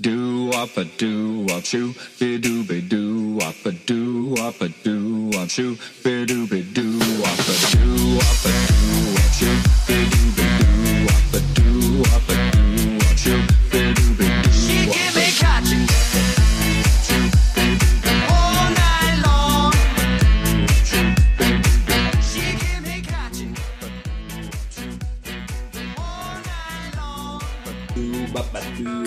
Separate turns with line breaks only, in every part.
Do up a do up shoo, be do be do up a do up a do up shoo, be do be do up a do up a do up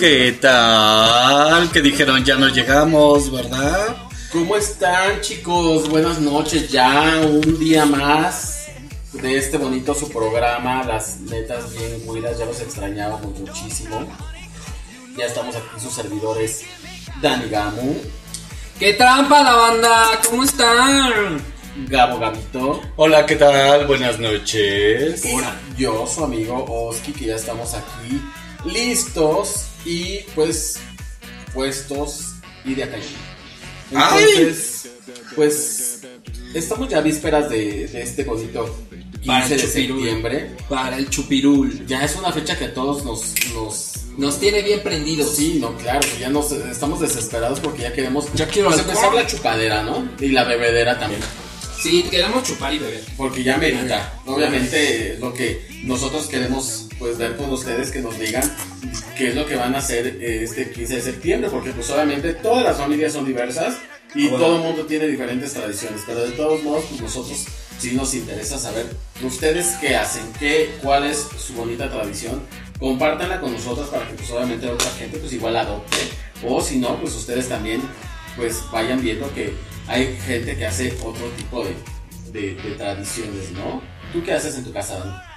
¿Qué tal? Que dijeron ya no llegamos, ¿verdad?
¿Cómo están chicos? Buenas noches, ya un día más de este bonito su programa, las netas bien cuidas, ya los extrañábamos muchísimo. Ya estamos aquí sus servidores Dani Gamu,
¡Qué trampa la banda! ¿Cómo están?
Gabo Gabito,
Hola, ¿qué tal? Buenas noches.
y yo, su amigo Oski, que ya estamos aquí listos y pues puestos y de acá. Entonces, pues estamos ya a vísperas de, de este bonito 15
Para el
de
chupirul.
septiembre.
Para el chupirul.
Ya es una fecha que a todos nos, nos
Nos tiene bien prendidos.
Sí, no, claro, ya nos estamos desesperados porque ya queremos
Ya quiero
pues, empezar la chupadera, ¿no? Y la bebedera también,
Sí, queremos chupar y beber.
porque ya merita. Obviamente lo que nosotros queremos pues ver con ustedes que nos digan qué es lo que van a hacer eh, este 15 de septiembre, porque pues obviamente todas las familias son diversas y
Bueno.
todo el mundo tiene diferentes tradiciones, pero de todos modos pues nosotros sí nos interesa saber ustedes qué hacen, qué, cuál es su bonita tradición. Compártanla con nosotros para que pues obviamente otra gente pues igual adopte o si no pues ustedes también pues vayan viendo que hay gente que hace otro tipo de, de- de tradiciones, ¿no? ¿Tú qué haces en tu casa, Dani?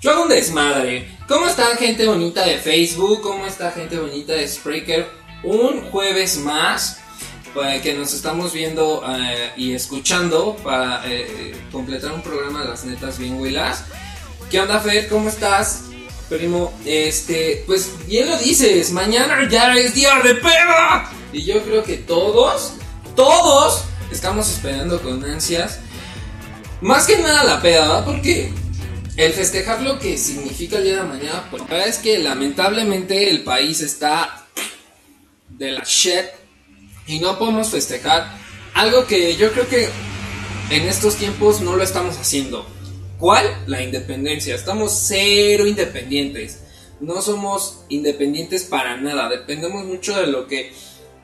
Yo hago un desmadre. ¿Cómo está gente bonita de Facebook? ¿Cómo está gente bonita de Spreaker? Un jueves más para que nos estamos viendo eh, y escuchando para eh, completar un programa de las netas bien. ¿Qué onda, Fer? ¿Cómo estás? Primo, este, pues bien lo dices, mañana ya es día de peda. Y yo creo que todos, todos estamos esperando con ansias. Más que nada la peda, ¿verdad? Porque el festejar lo que significa el día de mañana, pues la verdad es que lamentablemente el país está de la shit y no podemos festejar algo que yo creo que en estos tiempos no lo estamos haciendo. ¿Cuál? La independencia. Estamos cero independientes. No somos independientes para nada. Dependemos mucho de lo que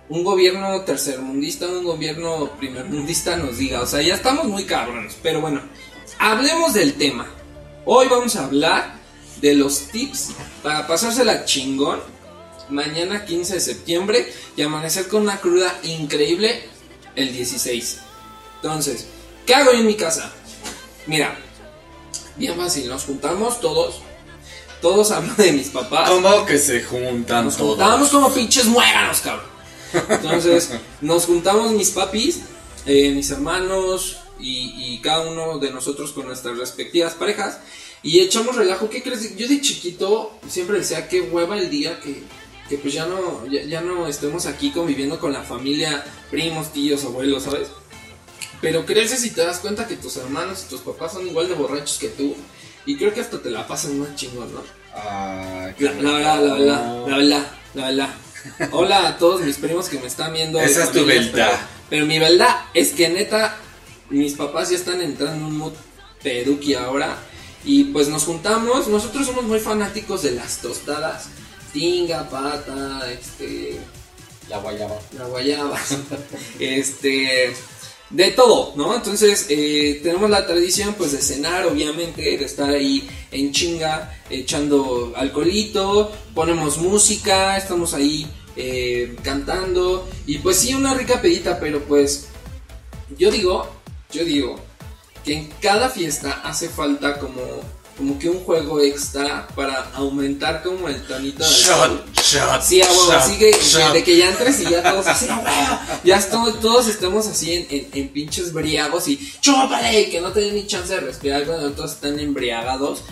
un gobierno tercermundista, un gobierno primermundista nos diga. O sea, ya estamos muy cabrones. Pero bueno, hablemos del tema. Hoy vamos a hablar de los tips para pasársela chingón. Mañana 15 de septiembre y amanecer con una cruda increíble el 16. Entonces, ¿qué hago yo en mi casa? Mira, bien fácil, nos juntamos todos. Todos hablan de mis papás.
¿Cómo que se juntan
Nos
todos?
juntábamos como pinches muéganos, cabrón. Entonces, nos juntamos mis papis, eh, mis hermanos y, y cada uno de nosotros con nuestras respectivas parejas y echamos relajo. ¿Qué crees? Yo de chiquito siempre decía que hueva el día que, que pues ya no, ya, ya no estemos aquí conviviendo con la familia, primos, tíos, abuelos, ¿sabes? Pero creces y te das cuenta que tus hermanos y tus papás son igual de borrachos que tú. Y creo que hasta te la pasan más chingón, ¿no?
Qué
La, la verdad, la verdad, la verdad, la verdad. Hola a todos mis primos que me están viendo.
Esa es tu verdad.
Pero, pero mi verdad es que neta, mis papás ya están entrando en un mood peduqui ahora. Y pues nos juntamos. Nosotros somos muy fanáticos de las tostadas. Tinga, pata, este.
La guayaba.
La guayaba. este. De todo, ¿no? Entonces, eh, tenemos la tradición, pues, de cenar, obviamente, de estar ahí en chinga, echando alcoholito, ponemos música, estamos ahí eh, cantando, y pues sí, una rica pedita, pero pues, yo digo, yo digo, que en cada fiesta hace falta como, como que un juego extra para aumentar como el tonito del
Shot, shot.
Sí, a huevo, así que
shot.
de que ya entres y ya todos así, a huevo, ya esto- todos estemos así en, en, en pinches briagos y chúpale, que no te den ni chance de respirar cuando todos están embriagados.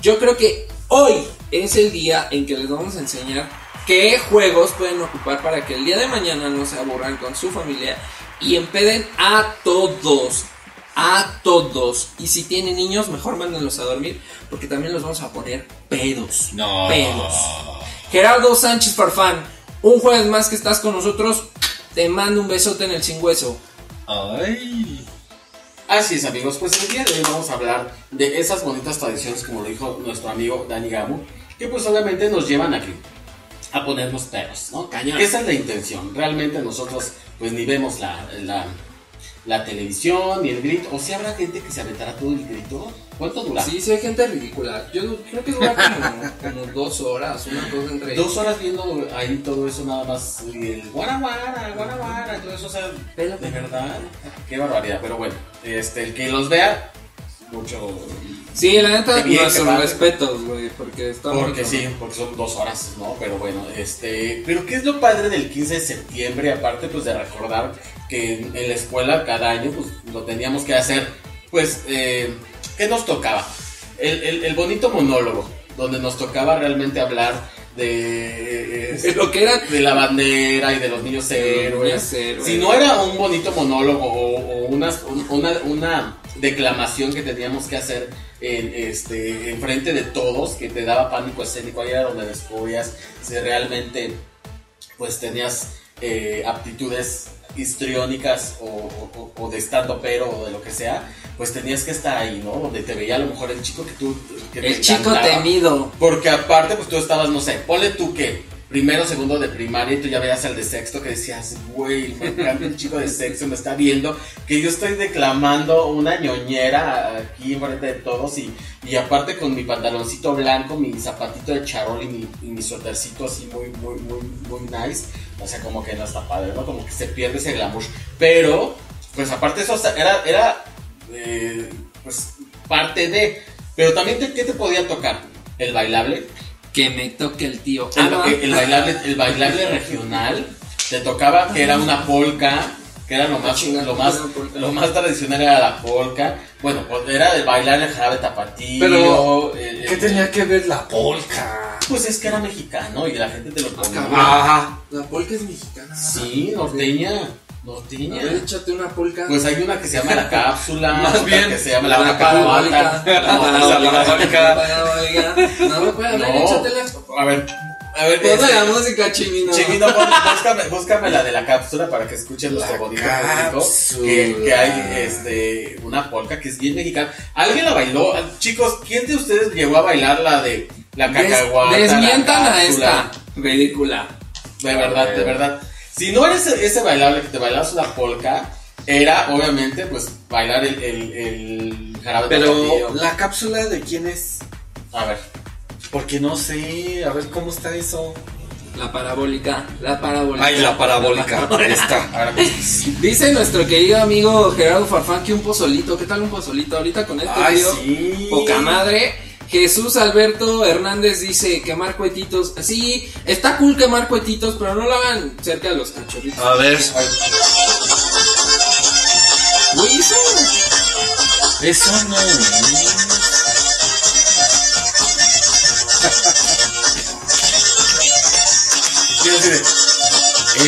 Yo creo que hoy es el día en que les vamos a enseñar qué juegos pueden ocupar para que el día de mañana no se aburran con su familia y empeden a todos. A todos. Y si tienen niños, mejor mándenlos a dormir. Porque también los vamos a poner pedos.
No.
Pedos. Gerardo Sánchez Farfán, Un jueves más que estás con nosotros, te mando un besote en el sin hueso.
Ay.
Así es, amigos. Pues el día de hoy vamos a hablar de esas bonitas tradiciones, como lo dijo nuestro amigo Dani Gamo, que pues obviamente nos llevan aquí a ponernos peros, ¿no?
Cañón.
Esa es la intención. Realmente nosotros pues ni vemos la, la, la televisión ni el grito. O si habrá gente que se aventará todo el grito. ¿Cuánto dura?
Sí, sí, hay gente ridícula. Yo creo que dura como, como dos horas, una cosa entre.
Dos horas viendo ahí todo eso nada más. Y el guara guara, guara guara, todo eso, o sea,
Pelo.
de verdad, qué barbaridad. Pero bueno, este, el que los vea, mucho.
Sí, la neta, nuestros respetos, güey, porque está
Porque sí, porque son dos horas, ¿no? Pero bueno, este. Pero ¿qué es lo padre del 15 de septiembre? Aparte, pues de recordar que en, la escuela cada año, pues lo teníamos que hacer, pues, eh, ¿qué nos tocaba? El, el- el bonito monólogo, donde nos tocaba realmente hablar de. eh,
De lo que era.
de la bandera y de los niños héroes.
héroes.
Si no era un bonito monólogo o, o una, una, una declamación que teníamos que hacer en, este, en frente de todos, que te daba pánico escénico, ahí era donde descubrías si realmente pues tenías eh, aptitudes histriónicas o, o- o de estando pero o de lo que sea, pues tenías que estar ahí, ¿no? Donde te veía a lo mejor el chico que tú... que te
El chico
encantaba.
temido.
Porque aparte, pues tú estabas, no sé, ponle tú que primero, segundo de primaria y tú ya veías al de sexto que decías, güey, me encanta el chico de sexto, me está viendo que yo estoy declamando una ñoñera aquí enfrente de todos y, y aparte con mi pantaloncito blanco, mi zapatito de charol y mi, y mi suétercito así muy, muy, muy, muy nice. O sea, como que no está padre, ¿no? Como que se pierde ese glamour. Pero, pues aparte eso era, era eh, pues parte de... Pero también, ¿qué te podía tocar? El bailable.
Que me toque el tío.
El,
Ah,
el bailable, el bailable regional te tocaba que era una polka, que era lo más,
Chinga,
lo más, lo más tradicional era la polka. Bueno, pues era el bailar el jarabe tapatío.
Pero,
el-
¿Qué tenía que ver la polka?
Pues es que era mexicano y la gente te lo ponía.
Ah,
La polka es mexicana.
Sí, norteña,
A
norteña.
ver, échate una polka.
Pues hay una que se llama la cápsula,
Más
otra
bien,
que se llama la,
la parabólica.
No.
No, me puede hablar,
No.
échatela.
A ver, a ver.
Ponle
este-
la música, chimino.
Pon- búscame, búscame la de la cápsula para que escuchen nuestro
cápsula.
Que, que hay este, una polka que es bien mexicana. ¿Alguien la bailó? Chicos, ¿quién de ustedes llegó a bailar la de la
Des-
cacahuata?
desmientan
la
a esta. Ridícula.
De verdad, de verdad. Si no eres ese bailable que te bailabas una polka, era obviamente pues bailar el, el, el jarabe
pero
tapatío.
la cápsula de quién es?
A ver.
Porque no sé, a ver cómo está eso.
La parabólica. La parabólica.
Ay, la parabólica. Ahí está.
Pues,
Dice nuestro querido amigo Gerardo Farfán que un pozolito. ¿Qué tal un pozolito? Ahorita con este
Ay,
video.
sí.
Poca madre. Jesús Alberto Hernández dice quemar cuetitos. Sí, está cool quemar cuetitos, pero no lo hagan cerca de los cachorritos.
A ver,
eso
no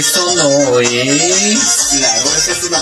Eso no es.
Claro, esa es una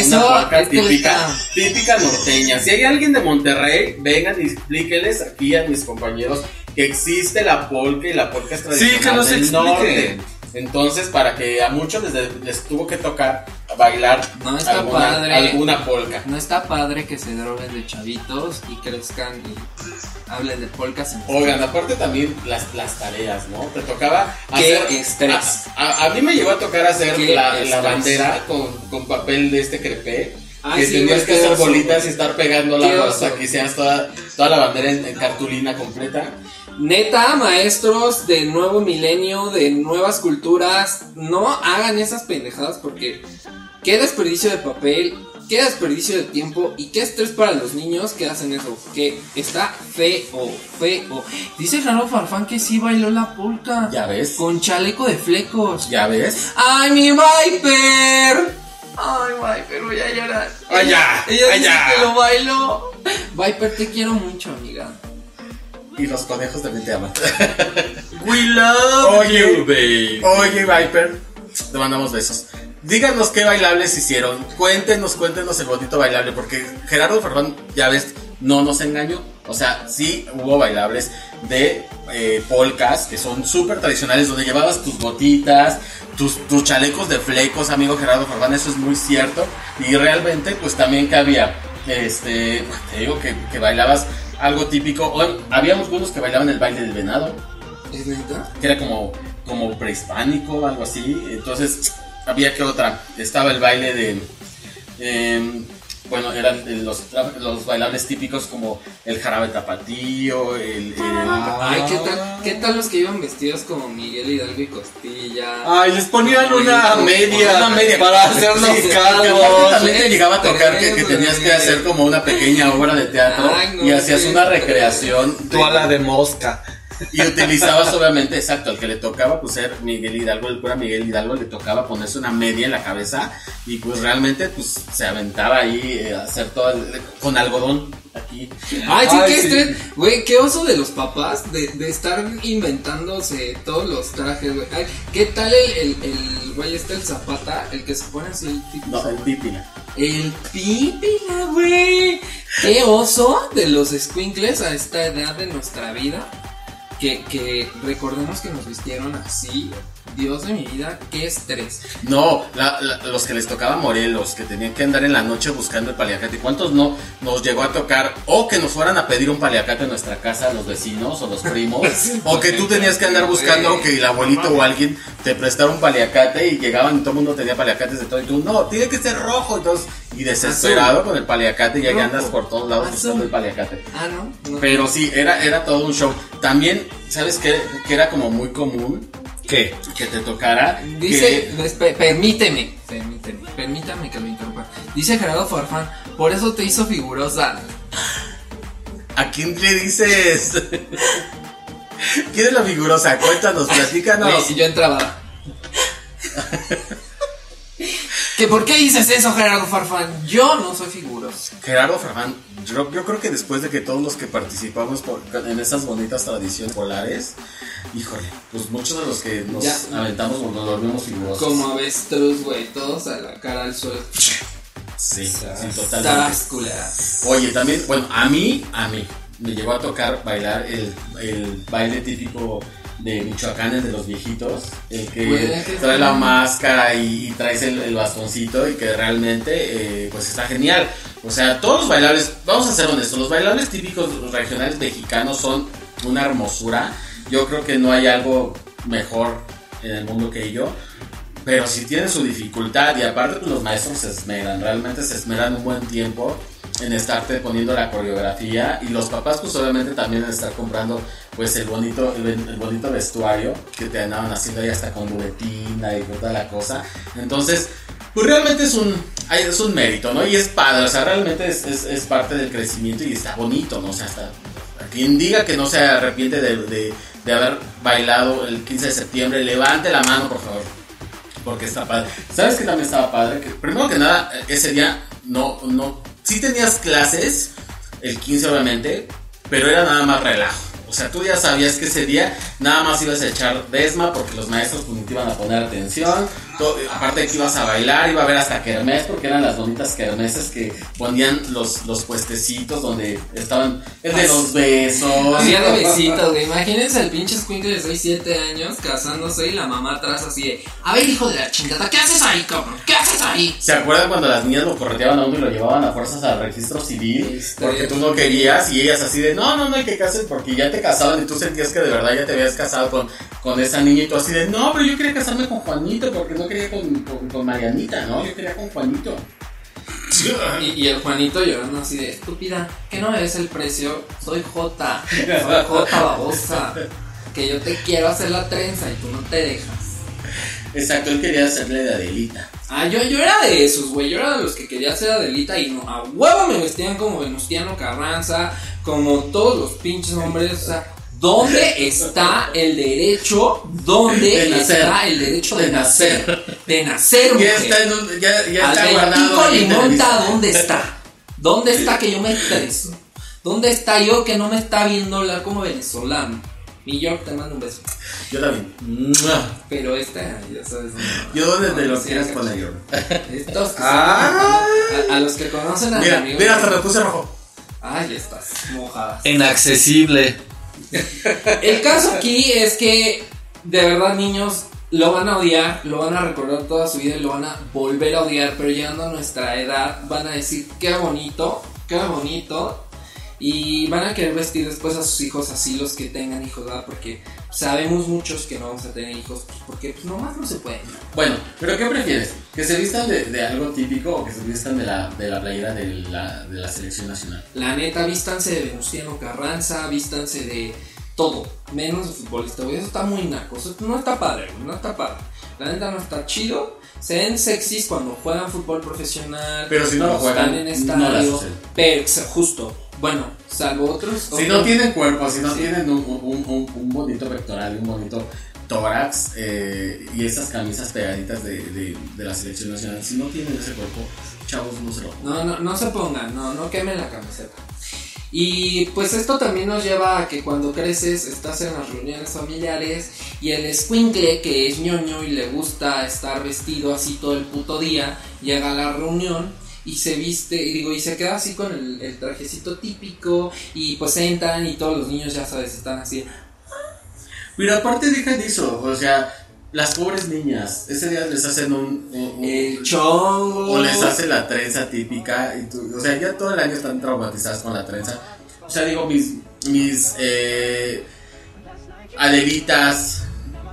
eso,
una
este
típica, típica norteña. Si hay alguien de Monterrey, vengan y explíqueles aquí a mis compañeros que existe la polka y la polka es tradicional
que nos
del
expliquen.
norte. Entonces, para que a muchos les, les tuvo que tocar bailar
No, está
alguna,
padre.
alguna polka.
No está padre que se droguen de chavitos y crezcan y hablen de polcas en
Oigan, aparte también las, las tareas, ¿no? Te tocaba
Qué
hacer...
estrés.
A, a- a mí me llegó a tocar hacer la, la bandera con, con papel de este crepé. Que
sí,
tenías que hacer bolitas y estar pegándola
Qué
hasta que seas toda, toda la bandera en, en cartulina completa.
Neta, maestros de nuevo milenio, de nuevas culturas, no hagan esas pendejadas porque qué desperdicio de papel, qué desperdicio de tiempo y qué estrés para los niños que hacen eso. Que está feo, feo. Dice Jaro Farfán que sí bailó la polka.
Ya ves.
Con chaleco de flecos.
¿Ya ves?
¡Ay, mi Viper! ¡Ay, Viper, voy a llorar!
Ay,
Ella,
ya,
ella
ay,
dice
ya.
que lo bailó. Viper, te quiero mucho, amiga.
Y los conejos también te aman.
We love
Oye.
you, babe.
Oye, Viper, te mandamos besos. Díganos qué bailables hicieron. Cuéntenos, cuéntenos el bonito bailable. Porque Gerardo Ferrán, ya ves, no nos engañó. O sea, sí hubo bailables. de eh, polcas que son súper tradicionales, donde llevabas tus botitas, tus, tus chalecos de flecos, amigo Gerardo Farfán, eso es muy cierto. Y realmente, pues también que había, este, te digo que, que bailabas algo típico. O, había algunos que bailaban el baile del venado
¿Es neta?
que era como, como prehispánico algo así. Entonces, había que otra. Estaba el baile de. em, bueno, eran eh, los, los bailables típicos como el jarabe tapatío, el. el-
Ay, ¿qué tal, ¿qué tal los que iban vestidos como Miguel Hidalgo y Costilla?
Ay, les ponían una media,
Una media.
para hacernos
Sí,
calvos.
también te llegaba a tocar que, tenías que hacer como una pequeña obra de teatro
Ay, no,
y hacías
sí,
una recreación. de-
Tu ala de mosca.
Y utilizabas obviamente, exacto, al que le tocaba pues ser Miguel Hidalgo, el cura Miguel Hidalgo le tocaba ponerse una media en la cabeza y pues realmente pues se aventaba ahí eh, a hacer todo el- con algodón aquí.
Ay, sí,
Ay,
que
sí.
estrés. Güey, qué oso de los papás de, de estar inventándose todos los trajes, güey. Ay, ¿qué tal el, el, el güey este, el zapata? El que se pone así el.
No, el pípila.
El pípila, güey. Qué oso de los squinkles a esta edad de nuestra vida. Que, que recordemos que nos vistieron así. Dios de mi vida, qué estrés.
No, la- la- los que les tocaba Morelos, que tenían que andar en la noche buscando el paliacate. ¿Cuántos no nos llegó a tocar? O que nos fueran a pedir un paliacate en nuestra casa los vecinos o los primos. o que tú tenías que andar buscando que el abuelito o alguien te prestara un paliacate y llegaban y todo el mundo tenía paliacates de todo. Y tú, no, tiene que ser rojo. Entonces, y desesperado con el paliacate y ahí andas por todos lados
Azul.
buscando el paliacate.
Ah, ¿no? no.
Pero sí, era, era todo un show. También, ¿sabes qué? Que era como muy común
¿Qué?
que te tocara.
Dice,
que-
espe- permíteme, permíteme, permítame que lo interrumpa. Dice Gerardo Farfán, por eso te hizo figurosa.
¿A quién le dices? ¿Quién es la figurosa? Cuéntanos, platícanos.
Güey, yo entraba. ¿Que por qué dices eso, Gerardo Farfán? Yo no soy figuroso.
Gerardo Farfán, yo, yo creo que después de que todos los que participamos por- en esas bonitas tradiciones polares, híjole, pues muchos de los que nos
Ya.
aventamos nos volvimos figurosos.
Como avestruz, güey, todos a la cara al suelo.
Sí, sí, totalmente. Oye, también, bueno, a mí, a mí, me llegó a tocar bailar el, el baile típico de Michoacán, el de los viejitos, el que
Güey, ¿qué
trae la máscara y, y traes el, el bastoncito y que realmente, eh, pues está genial. O sea, todos los bailables, vamos a ser honestos, los bailables típicos regionales mexicanos son una hermosura. Yo creo que no hay algo mejor en el mundo que ello. Pero si tienen su dificultad y aparte pues, los maestros se esmeran, realmente se esmeran un buen tiempo en estarte poniendo la coreografía y los papás pues obviamente también en estar comprando pues el bonito el, bonito vestuario que te andaban haciendo ahí hasta con duetina y toda la cosa. Entonces, pues realmente es un es un mérito, ¿no? Y es padre, o sea, realmente es, es, es parte del crecimiento y está bonito, ¿no? O sea, está quien diga que no se arrepiente de, de, de haber bailado el 15 de septiembre, levante la mano, por favor porque está padre. ¿Sabes que también estaba padre? Que primero que nada, ese día no, no, sí tenías clases, el 15 obviamente, pero era nada más relajo. O sea, tú ya sabías que ese día nada más ibas a echar desma porque los maestros pues, te iban a poner atención. Aparte de que ibas a bailar, iba a haber hasta kermés porque eran las bonitas kermeses que ponían los, los puestecitos donde estaban el de los besos.
Había de besitos, güey. Imagínense al pinche squinkle de 6, 7 años casándose y la mamá atrás así de: A ver, hijo de la chingada, ¿qué haces ahí, cabrón? ¿Qué haces ahí?
¿Se acuerdan cuando las niñas lo correteaban a uno y lo llevaban a fuerzas al registro civil?
Este-
Porque tú no querías y ellas así de, no, no, no hay que cases porque ya te casaban y tú sentías que de verdad ya te habías casado con, con esa niña y tú así de, no, pero yo quería casarme con Juanito porque no quería con, con, con Marianita, ¿no? Yo quería con Juanito.
Y, y el Juanito llorando así de: Estúpida, ¿qué no ves el precio? Soy J, soy J babosa. Que yo te quiero hacer la trenza y tú no te dejas.
Exacto, él quería hacerle de Adelita.
Ah, yo, yo era de esos, güey. Yo era de los que quería ser Adelita y no, a huevo me vestían como Venustiano Carranza, como todos los pinches hombres. O sea, ¿dónde está el derecho? ¿Dónde
De
está el derecho de,
De
nacer?
nacer.
De nacer,
Ya
mujer.
está, en un- ya, ya está guardado.
Limonta. ¿dónde está? ¿Dónde está que yo me estreso? ¿Dónde está yo que no me está viendo hablar como venezolano? Mi York te mando un beso.
Yo también.
Pero esta, ya sabes.
Yo desde
No,
lo
sí,
quieras
acá.
poner yo.
Estos que
Ah.
son- a, a los que conocen a mi
Mira,
amigo.
mira, hasta me puse rojo.
Ay, estás mojadas.
Inaccesible.
El caso aquí es que de verdad niños lo van a odiar, lo van a recordar toda su vida y lo van a volver a odiar, pero llegando a nuestra edad van a decir qué bonito, qué bonito. Y van a querer vestir después a sus hijos así los que tengan hijos, ¿verdad? Porque sabemos muchos que no vamos a tener hijos, pues porque pues, nomás no se pueden.
Bueno, pero ¿qué prefieres? ¿Que se vistan de, de algo típico o que se vistan de la, de la playera de la, de la selección nacional?
La neta, vístanse de Venustiano Carranza, vístanse de todo, menos de futbolista, güey. Eso está muy naco, eso no está padre, güey, no está padre. La neta no está chido. Se ven sexys cuando juegan fútbol profesional.
Pero si no lo juegan,
están en
no
estadio.
usan.
pero, justo, bueno, salvo otros.
Si
otros-
no tienen cuerpo, si no
Sí.
tienen un, un, un- un bonito pectoral, un bonito tórax eh, y esas camisas pegaditas de, de, de la selección nacional, si no tienen ese cuerpo, chavos, no se lo pongan.
No, no, no se pongan, no, no quemen la camiseta. Y pues esto también nos lleva a que cuando creces estás en las reuniones familiares y el escuincle que es ñoño y le gusta estar vestido así todo el puto día, llega a la reunión y se viste, y digo, y se queda así con el, el trajecito típico y pues entran y todos los niños ya sabes, están así.
Pero aparte dejan de eso, o sea, las pobres niñas, ese día les hacen un... un- un-
El chongo.
o les hacen la trenza típica, y tú- o sea, ya todo el año están traumatizadas con la trenza. O sea, digo, mis, mis eh, adelitas,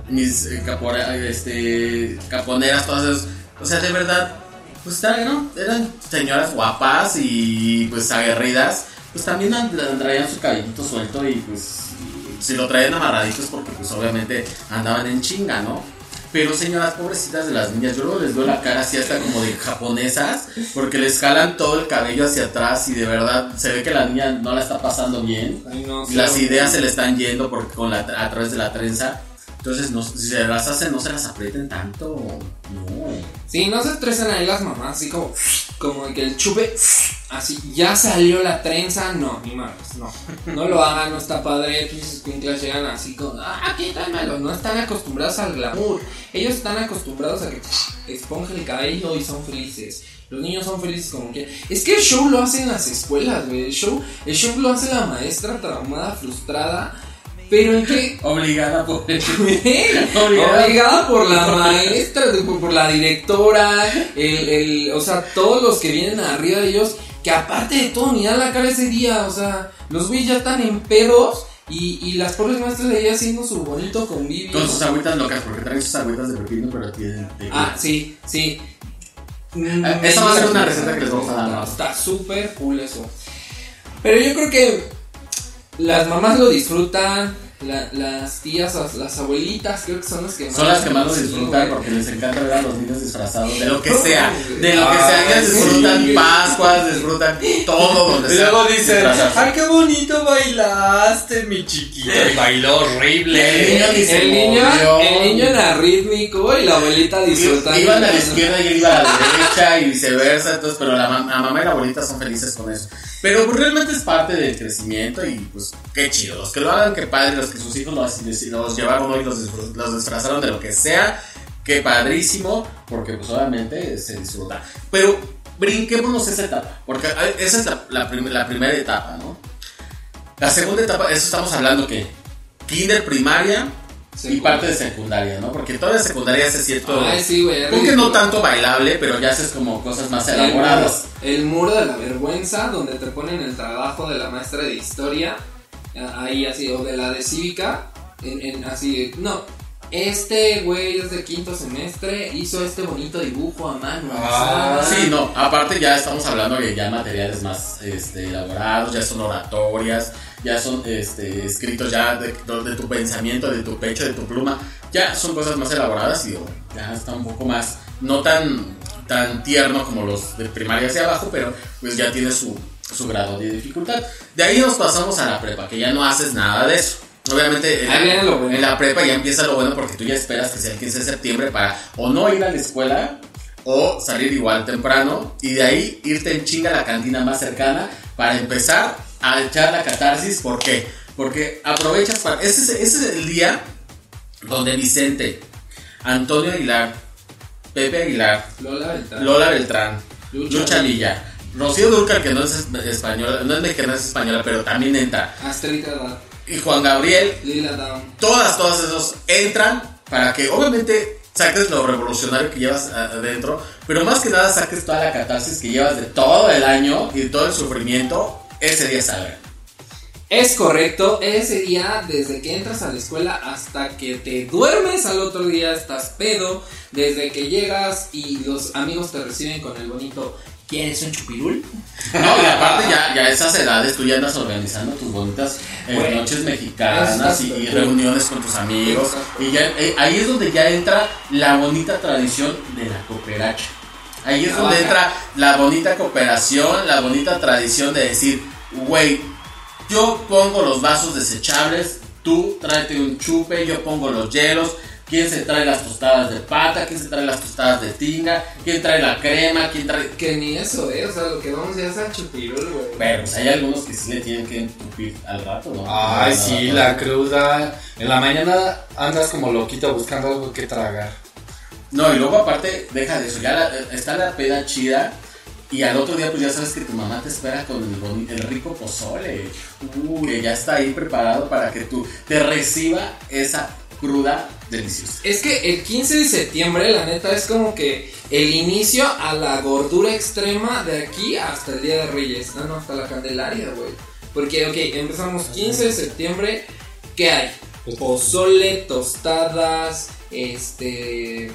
mis eh, capora- este, caponeras, todas esas, o sea, de verdad, pues ¿no? eran señoras guapas y pues aguerridas, pues también traían su cabellito suelto y pues si lo traían amarraditos porque pues obviamente andaban en chinga, ¿no? Pero señoras pobrecitas de las niñas, yo luego les veo la cara así hasta como de japonesas, porque les jalan todo el cabello hacia atrás y de verdad se ve que la niña no la está pasando bien.
Ay, no,
Y las
sí.
ideas se le están yendo porque con la, a través de la trenza. Entonces, no, si se las hacen, no se las aprieten tanto. No.
Sí, no se estresen ahí las mamás, así como, como que el chupe, así, ya salió la trenza, no, ni madres, no. No lo hagan, no está padre, pinches escuinclas llegan así como, ah, quítamelo, no están acostumbrados al glamour. Ellos están acostumbrados a que esponjen el cabello y son felices. Los niños son felices como que. Es que el show lo hacen las escuelas, güey. El show, el show lo hace la maestra traumada, frustrada. Pero en qué.
Obligada por
Obligada. Obligada por la maestra, por la directora, el, el, o sea, todos los que vienen arriba de ellos, que aparte de todo, ni dan la cara ese día, o sea, los güeyes ya están en pedos y, y las pobres maestras de ahí haciendo su bonito convivio.
Con sus agüitas locas, porque traen sus agüitas de pepino, pero tienen.
Ah, sí, sí. Mm,
Ah, esa va a ser una receta que les vamos a dar.
Está súper cool eso. Pero yo creo que las mamás lo disfrutan, la- las tías, las, las abuelitas, creo que son las que más.
Son las que más lo
Sí,
disfrutan porque les encanta ver a los niños disfrazados de lo que sea. De lo que sea. Ellas
sí.
disfrutan Pascuas, disfrutan todo donde
Y
sea.
luego dicen, ay, qué bonito bailaste, mi chiquito. Y bailó horrible.
El niño ni se
El niño, el niño era rítmico y la abuelita disfrutando.
Iban a la izquierda y él iba a la derecha y viceversa, entonces, pero la, la mamá y la abuelita son felices con eso. Pero pues, realmente es parte del crecimiento y pues qué chido. Los que lo hagan, qué padre, los que sus hijos los, los llevaron hoy, los, los disfrazaron de lo que sea, qué padrísimo, porque pues obviamente se disfruta. Pero brinquémonos esa etapa, porque esa es la, la prim- la primera etapa, ¿no? La segunda etapa, eso estamos hablando que kinder, primaria y
Secundaria.
parte de secundaria, ¿no? Porque toda la secundaria hace cierto...
Ay, sí, güey.
Creo que no tanto bailable, pero ya haces como cosas más
El muro,
elaboradas.
el muro de la vergüenza, donde te ponen el trabajo de la maestra de historia, ahí así, o de la de cívica, en, en así, no, este güey es de quinto semestre, hizo este bonito dibujo a mano.
Ah,
¿sabes?
Sí, no, aparte ya estamos hablando de ya materiales más este, elaborados, ya son oratorias, ya son este, escritos ya de, de tu pensamiento, de tu pecho, de tu pluma, ya son cosas más elaboradas y oh, ya está un poco más, no tan, tan tierno como los de primaria hacia abajo, pero pues ya tiene su, su grado de dificultad. De ahí nos pasamos a la prepa, que ya no haces nada de eso. Obviamente en
Ahí viene lo bueno.
la, en la prepa ya empieza lo bueno porque tú ya esperas que sea el 15 de septiembre para o no ir a la escuela o salir igual temprano y de ahí irte en chinga a la cantina más cercana para empezar a echar la catarsis. ¿Por qué? Porque aprovechas para... Ese es, ese es el día donde Vicente, Antonio Aguilar, Pepe Aguilar,
Lola Beltrán.
Lola Beltrán,
Lucha
Villa, Rocío Durcal, que no es es- española, no es mexicana, es española, pero también entra.
Astrid
y Juan Gabriel,
Lila Down.
todas, todas esos entran para que obviamente saques lo revolucionario que llevas adentro, pero más que nada saques toda la catarsis que llevas de todo el año y todo el sufrimiento, ese día salga.
Es correcto, ese día, desde que entras a la escuela hasta que te duermes al otro día, estás pedo, desde que llegas y los amigos te reciben con el bonito, ¿quieres un chupirul?
No, y aparte ya, ya a esas edades tú ya andas organizando tus bonitas eh,
Bueno,
noches mexicanas y, reuniones con tus amigos. Y ya, eh, ahí es donde ya entra la bonita tradición de la cooperacha. Ahí es
La
donde
vaca.
entra la bonita cooperación, la bonita tradición de decir, güey, yo pongo los vasos desechables, tú tráete un chupe, yo pongo los hielos. ¿Quién se trae las tostadas de pata? ¿Quién se trae las tostadas de tinga? ¿Quién trae la crema? ¿Quién trae...?
Que ni eso, eh, o sea, lo que vamos ya es al chupirul, güey.
Pero pues hay algunos que sí le tienen que entupir al rato, ¿no?
Ay,
No,
sí, la cruda. En la mañana andas como loquito buscando algo que tragar.
No, y luego aparte, deja de eso, ya la- está la peda chida y al otro día pues ya sabes que tu mamá te espera con el, el rico pozole, uh, que ya está ahí preparado para que tú te reciba esa cruda deliciosa.
Es que el 15 de septiembre, la neta, es como que el inicio a la gordura extrema de aquí hasta el Día de Reyes. No, no, hasta la Candelaria, güey. Porque, ok, empezamos 15 de septiembre. ¿Qué hay? Pozole, tostadas, este.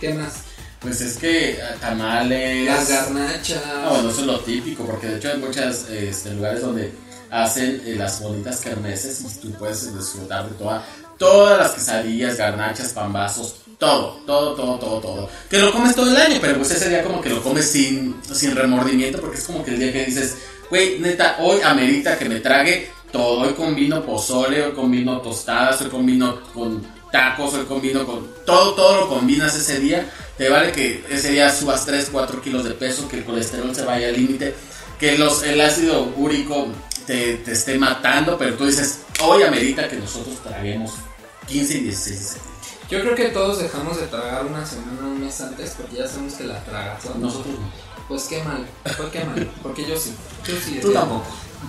¿Qué más?
Pues es que eh, tamales...
Las garnachas.
No, bueno, eso es lo típico, porque de hecho hay muchos lugares donde hacen eh, las bonitas kermeses y tú puedes disfrutar de toda, todas las quesadillas, garnachas, pambazos, todo, todo, todo, todo, todo. Que lo comes todo el año, pero pues ese día como que lo comes sin, sin remordimiento, porque es como que el día que dices, güey, neta, hoy amerita que me trague todo, hoy combino pozole, hoy combino tostadas, hoy combino con tacos, hoy combino con todo, todo lo combinas ese día. Te vale que ese día subas 3, 4 kilos de peso, que el colesterol se vaya al límite, que los, el ácido úrico te, te esté matando, pero tú dices, hoy amerita que nosotros traguemos 15 y 16 de septiembre.
Yo creo que todos dejamos de tragar una semana, un mes antes, porque ya sabemos que la tragas. ¿no?
Nosotros no.
Pues qué mal, pues qué mal, porque yo sí. Yo sí.
Tú tampoco.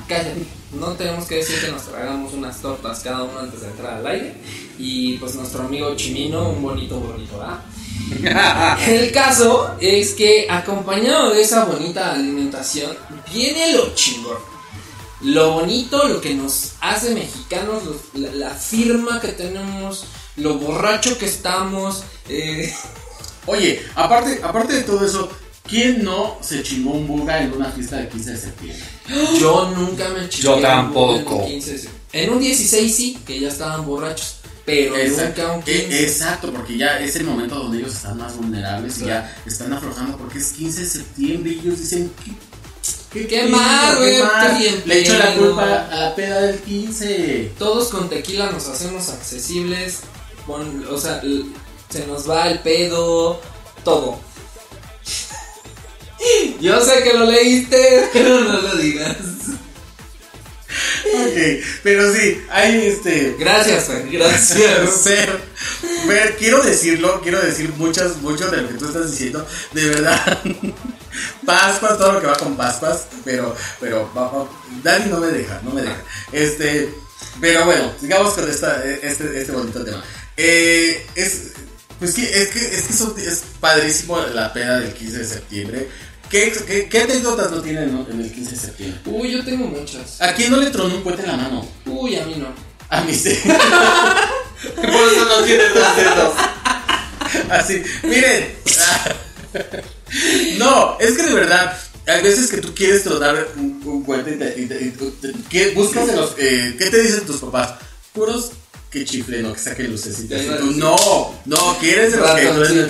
Cállate. No tenemos que decir que nos tragamos unas tortas cada uno antes de entrar al aire. Y pues nuestro amigo Chimino, un bonito bonito, ¿ah? El caso es que acompañado de esa bonita alimentación viene lo chingón. Lo bonito, lo que nos hace mexicanos, los- la, la firma que tenemos, lo borracho que estamos. eh,
Oye, aparte, aparte de todo eso, ¿quién no se chingó un buga en una fiesta de 15 de septiembre?
Yo nunca me chingué
Yo
un
tampoco.
En un, 15, sí. En un 16 sí, que ya estaban borrachos. Pero
Exacto,
nunca un
eh,
15.
exacto, porque ya es el momento donde ellos están más vulnerables y ya están aflojando porque es 15 de septiembre y ellos dicen, ¿qué,
Qué mal, güey,
qué
qué bien
Le echo la culpa a la peda del 15.
Todos con tequila nos hacemos accesibles. o sea, se nos va el pedo. Todo. Yo sé que lo leíste, pero no lo digas.
Ok, pero sí, hay este...
Gracias, Fer, gracias.
Ver, quiero decirlo, quiero decir muchas, mucho de lo que tú estás diciendo, de verdad. Pascuas, todo lo que va con Pascuas, pero, pero, Dani no me deja, no me deja. Este, pero bueno, sigamos con esta, este, este bonito tema. Eh, es, pues que, es que, es que es padrísimo la pena del 15 de septiembre. ¿Qué, qué, qué anécdotas no tienen ¿no? en el 15 de septiembre?
Uy, yo tengo muchas.
¿A quién no le tronó un puente en la mano?
Uy, a mí no.
A mí sí.
Por eso no tienes dos dedos.
Así, miren. No, es que de verdad, hay veces que tú quieres tronar un, un puente y, te, y te- y tú- te- ¿qué buscas de los. eh, ¿Qué te dicen tus papás? Puros que chiflen o que saquen lucecitas. Y tú, no, no, quieres de los que truenen.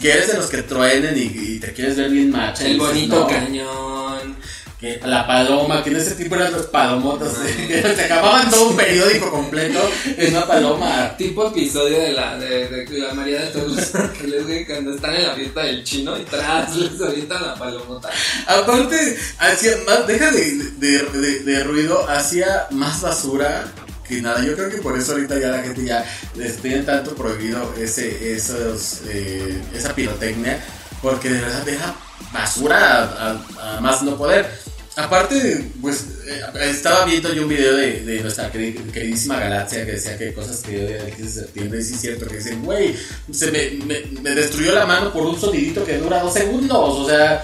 De los que truenen y, y te quieres ver bien macha.
El bonito
no,
cañón.
que la paloma, que en ese tiempo eran los palomotas. que se acababan todo un periódico completo en una paloma.
Tipo episodio de la, de, de la María de todos ángeles, güey, cuando están en la fiesta del chino y tras les avientan la palomota.
Aparte, hacía más, deja de, de, de- de ruido, hacía más basura que nada. Yo creo que por eso ahorita ya la gente ya les tiene tanto prohibido ese, esos, eh, esa pirotecnia, porque de verdad deja basura a, a- a más no poder. Aparte, pues eh, estaba viendo yo un video de, de nuestra queri- queridísima galaxia que decía que cosas que odia del 15 de septiembre. Y sí es cierto que dicen, güey, se me, me, me destruyó la mano por un sonidito que dura dos segundos. O sea,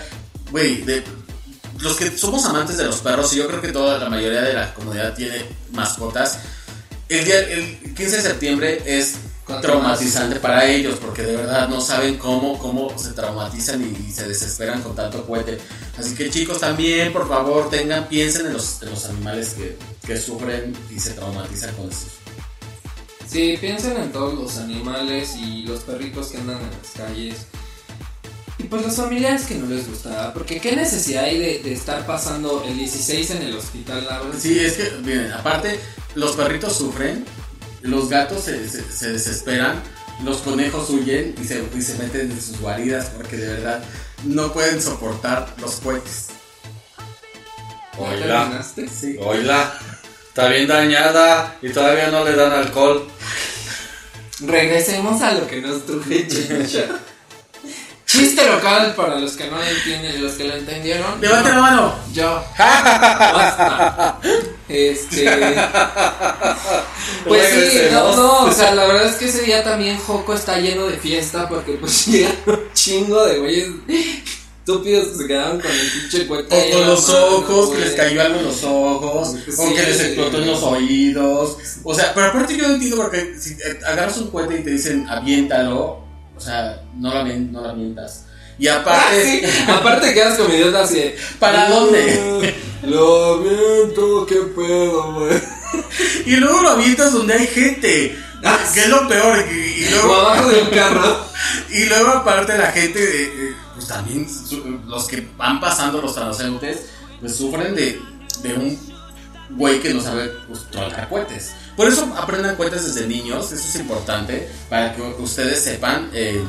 güey, de- los que somos amantes de los perros, y yo creo que toda la mayoría de la comunidad tiene mascotas. El, día, el 15 de septiembre es traumatizante para ellos porque de verdad no saben cómo, cómo se traumatizan y, se desesperan con tanto cohete. Así que chicos también, por favor, tengan, piensen en los, en los animales que, que sufren y se traumatizan con eso.
Sí, piensen en todos los animales y los perritos que andan en las calles. Y pues los familiares que no les gusta, porque qué necesidad hay de, de estar pasando el 16 en el hospital, la.
Sí, es que, miren, aparte, los perritos sufren, los gatos se, se- se desesperan, los conejos huyen y se, y se meten en sus guaridas porque de verdad no pueden soportar los cohetes.
¿Ya
Oila?
Sí.
oila. Está bien dañada y todavía no le dan alcohol.
Regresemos a lo que nos truje. Chiste local para los que no lo entienden y los que lo entendieron.
¡Levante la mano!
Yo. Basta. Este. Pues sí, no, no, o sea, la verdad es que ese día también Joco está lleno de fiesta porque pues llegaron un chingo de güeyes estúpidos que se quedaron con el pinche ahí
O con los
mano,
ojos, que les cayó algo en los ojos,
Sí.
o que les explotó en los oídos. O sea, pero aparte yo no entiendo porque si eh, agarras un cohete y te dicen aviéntalo, o sea, no avien- no lo avientas. Y
Ah,
aparte,
sí. Aparte quedas como idiota así de,
¿Para
"No,
dónde?"
Lo aviento, qué pedo, güey.
y luego lo avientas donde hay gente.
Ah,
Que es lo peor. Y, y
O
luego,
abajo del carro.
y luego aparte la gente, eh, pues también los que van pasando los transeúntes, pues sufren de, de un güey que no sabe pues, tronar cohetes. Por eso aprendan cohetes desde niños, eso es importante, para que ustedes sepan eh,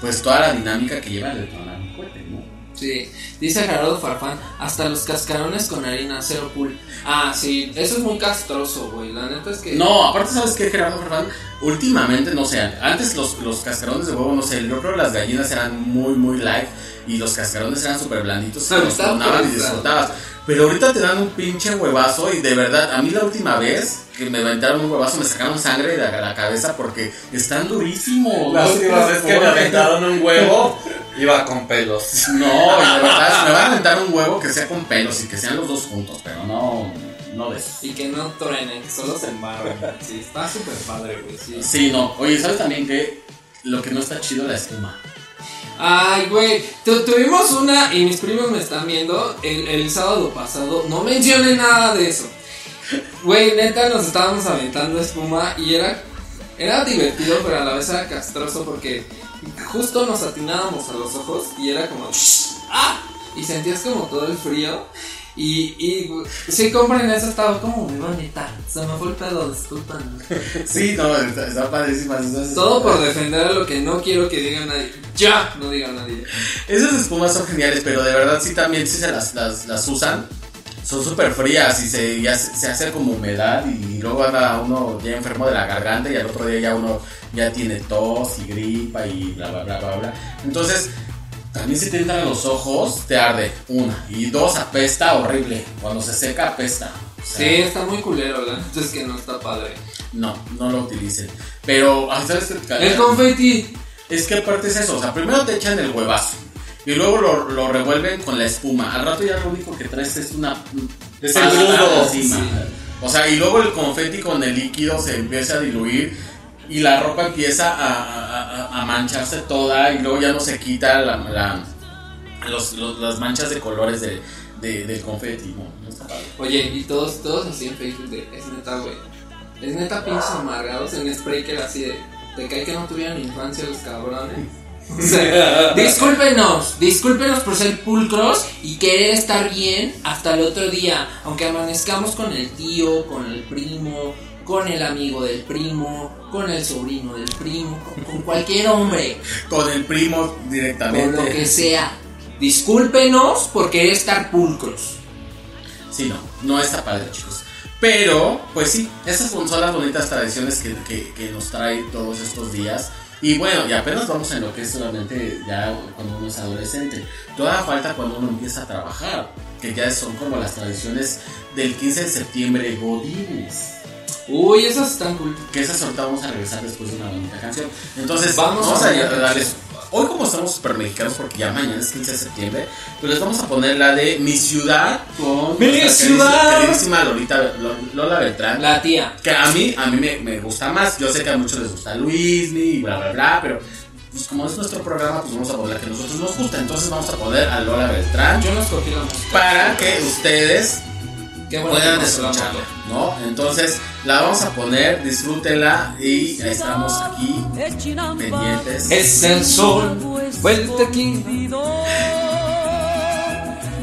pues toda la dinámica que lleva el tronar un cohete, ¿no?
Sí, dice Gerardo Farfán, hasta los cascarones con harina, cero cool. Ah, sí, eso es muy castroso, güey. La neta es que.
No, aparte, ¿sabes qué, Gerardo Farfán? Últimamente, no sé, antes los, los cascarones de huevo, no sé, yo creo que las gallinas eran muy, muy light y los cascarones eran súper blanditos, los tronaban y disfrutabas. Pero ahorita te dan un pinche huevazo y de verdad, a mí la última vez que me aventaron un huevazo me sacaron sangre de la, la cabeza porque están durísimos.
La última vez que me aventaron un huevo, iba con pelos.
No, de verdad, me van a aventar un huevo que sea con pelos y que sean los dos juntos, pero no, no de eso.
Y que no truenen, que solo se embarren. Sí, está súper padre, güey. Sí.
Sí, no. Oye, ¿sabes también que lo que no está chido es la espuma?
Ay, güey, tu- tuvimos una y mis primos me están viendo el, el sábado pasado. No mencioné nada de eso. Güey, neta, nos estábamos aventando espuma y era, era divertido, pero a la vez era castroso porque justo nos atinábamos a los ojos y era como. ¡Ah! Y sentías como todo el frío. Y, y sí, compren eso, estaba como muy bonita. Se me fue el pedo, disculpan.
Sí, no, está, está padrísima.
Todo por defender a lo que no quiero que diga nadie. ¡Ya! No diga nadie.
Esas espumas son geniales, pero de verdad sí también sí se las, las, las usan. Son súper frías y se, ya se, se hace como humedad y luego anda uno ya enfermo de la garganta y al otro día ya uno ya tiene tos y gripa y bla, bla, bla, bla, bla. Entonces, también si te entran los ojos, te arde. Una. Y dos, apesta horrible. Cuando se seca, apesta. O sea,
Sí, está muy culero, la neta es que no está padre.
No, no lo utilicen. Pero, ¿sabes qué?
El confeti.
Es que aparte es eso, o sea, primero te echan el huevazo y luego lo, lo revuelven con la espuma. Al rato ya lo único que traes es una
Es el grudo.
encima.
Sí.
O sea, y luego el confeti con el líquido se empieza a diluir y la ropa empieza a, a- mancharse toda y luego ya no se quita la, las manchas de colores de, de- del confeti.
Oye, y todos, todos así en Facebook de, es neta, güey. Es neta pinches amargados en Spreaker así de, te cae que no tuvieron infancia los cabrones. Discúlpenos, discúlpenos por ser pulcros y querer estar bien hasta el otro día, aunque amanezcamos con el tío, con el primo, con el amigo del primo, con el sobrino del primo, con, con cualquier hombre,
Con el primo
con
directamente.
lo que sea. Discúlpenos por querer estar pulcros.
Sí, no, no está padre, chicos. Pero, pues sí, esas son son las bonitas tradiciones que, que- que nos trae todos estos días. Y bueno, y apenas vamos en lo que es solamente ya cuando uno es adolescente. Toda falta cuando uno empieza a trabajar, que ya son como las tradiciones del 15 de septiembre, godines.
Uy, esas están cool.
Que esas ahorita vamos a regresar después de una bonita canción. Entonces,
Vamos
vamos,
a
a, darles. Hoy, como estamos super mexicanos, porque ya mañana es 15 de septiembre, pues les vamos a poner la de Mi Ciudad con
Mi Ciudad.
queridísima Lolita, Lola Beltrán.
La tía.
Que a mí, a mí me, me gusta más. Yo sé que a muchos les gusta Luismi y bla, bla, bla, pero pues como es nuestro programa, pues vamos a poner la que a nosotros nos gusta. Entonces vamos a poner a Lola Beltrán
Yo no escogí la música.
para que ustedes
Qué bueno
puedan escucharla. ¿no? Entonces la vamos a poner, disfrútenla y estamos aquí pendientes.
Es el sol, vuelta aquí.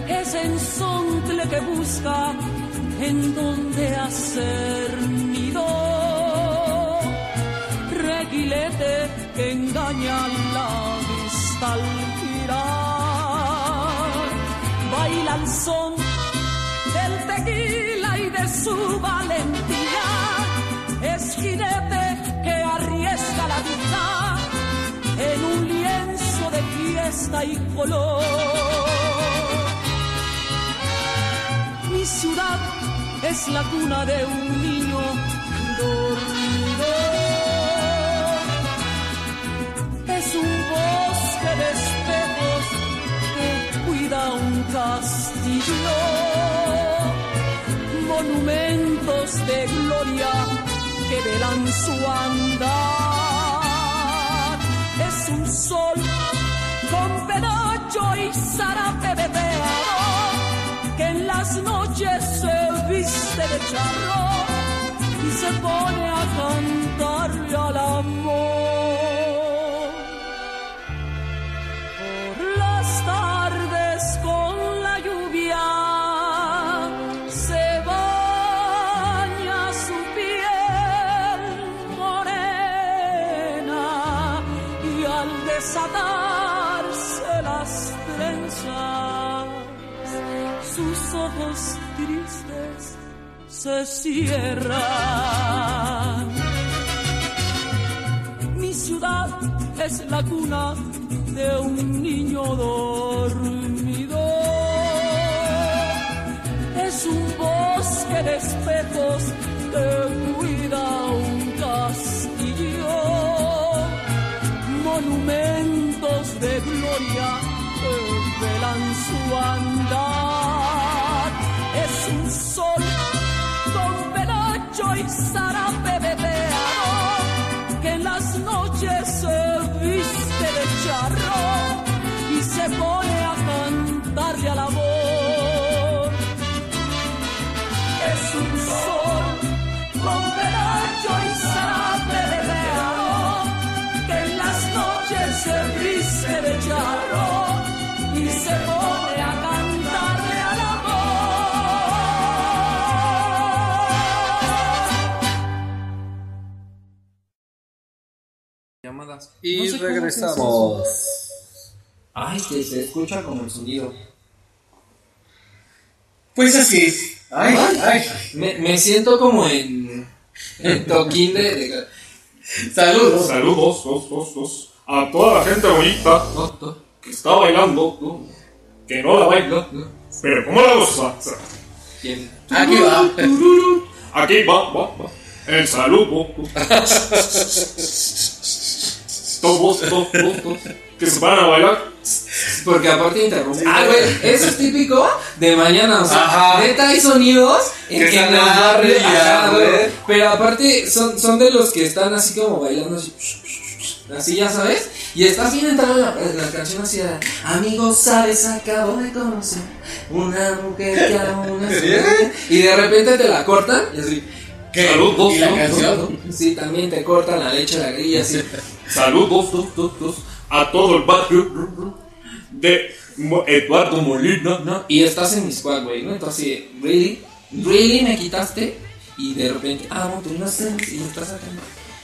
Es ensontle que busca en donde hacer nido. Reguilete que engaña la vista al girar. Baila el son tequila y de su valentía. Es jinete que arriesga la vida en un lienzo de fiesta y color. Mi ciudad es la cuna de un niño dormido. Es un bosque de espejos que cuida un castillo. Monumentos de gloria que velan su andar. Es un sol con penacho y zarape veteado que en las noches se viste de charro y se pone a cantarle al amor. Se cierran. Mi ciudad es la cuna de un niño dormido. Es un bosque de espejos que cuida un castillo. Monumentos de gloria que velan su andar. Penacho Y
No sé cómo
regresamos.
Ay, que se escucha como el sonido.
Pues así. Ay, ay.
Me, me siento como en, en toquín de, de-
Saludos.
Saludos, dos, dos, dos, a toda la gente bonita
no, no,
que está bailando,
no,
que no la baila,
no, no.
pero ¿cómo la goza?
¿Quién?
Aquí va.
Aquí va, va, va, el saludo. Todos, dos, dos, dos, que se van a bailar.
Porque aparte interrumpe. Ah, güey, eso es típico de mañana. O sea, neta hay sonidos en
Que
que,
están
nos va a
arriba,
Ajá, güey. Pero aparte son, son de los que están así como bailando así. Así ya sabes. Y estás bien entrado en la, en la canción así de Amigos, sabes, acabo de conocer una mujer que aún es mujer". Y de repente te la cortan y así.
¿Qué?
Saludos,
¿Y la
¿no?
canción?
Sí, también te cortan la leche, la grilla así.
Saludos, dos, dos, dos, a todo el barrio de Eduardo Molina.
¿no? Y estás en mi squad, güey, ¿no? Entonces, really, really me quitaste y de repente, amo tu inocencia y estás sacando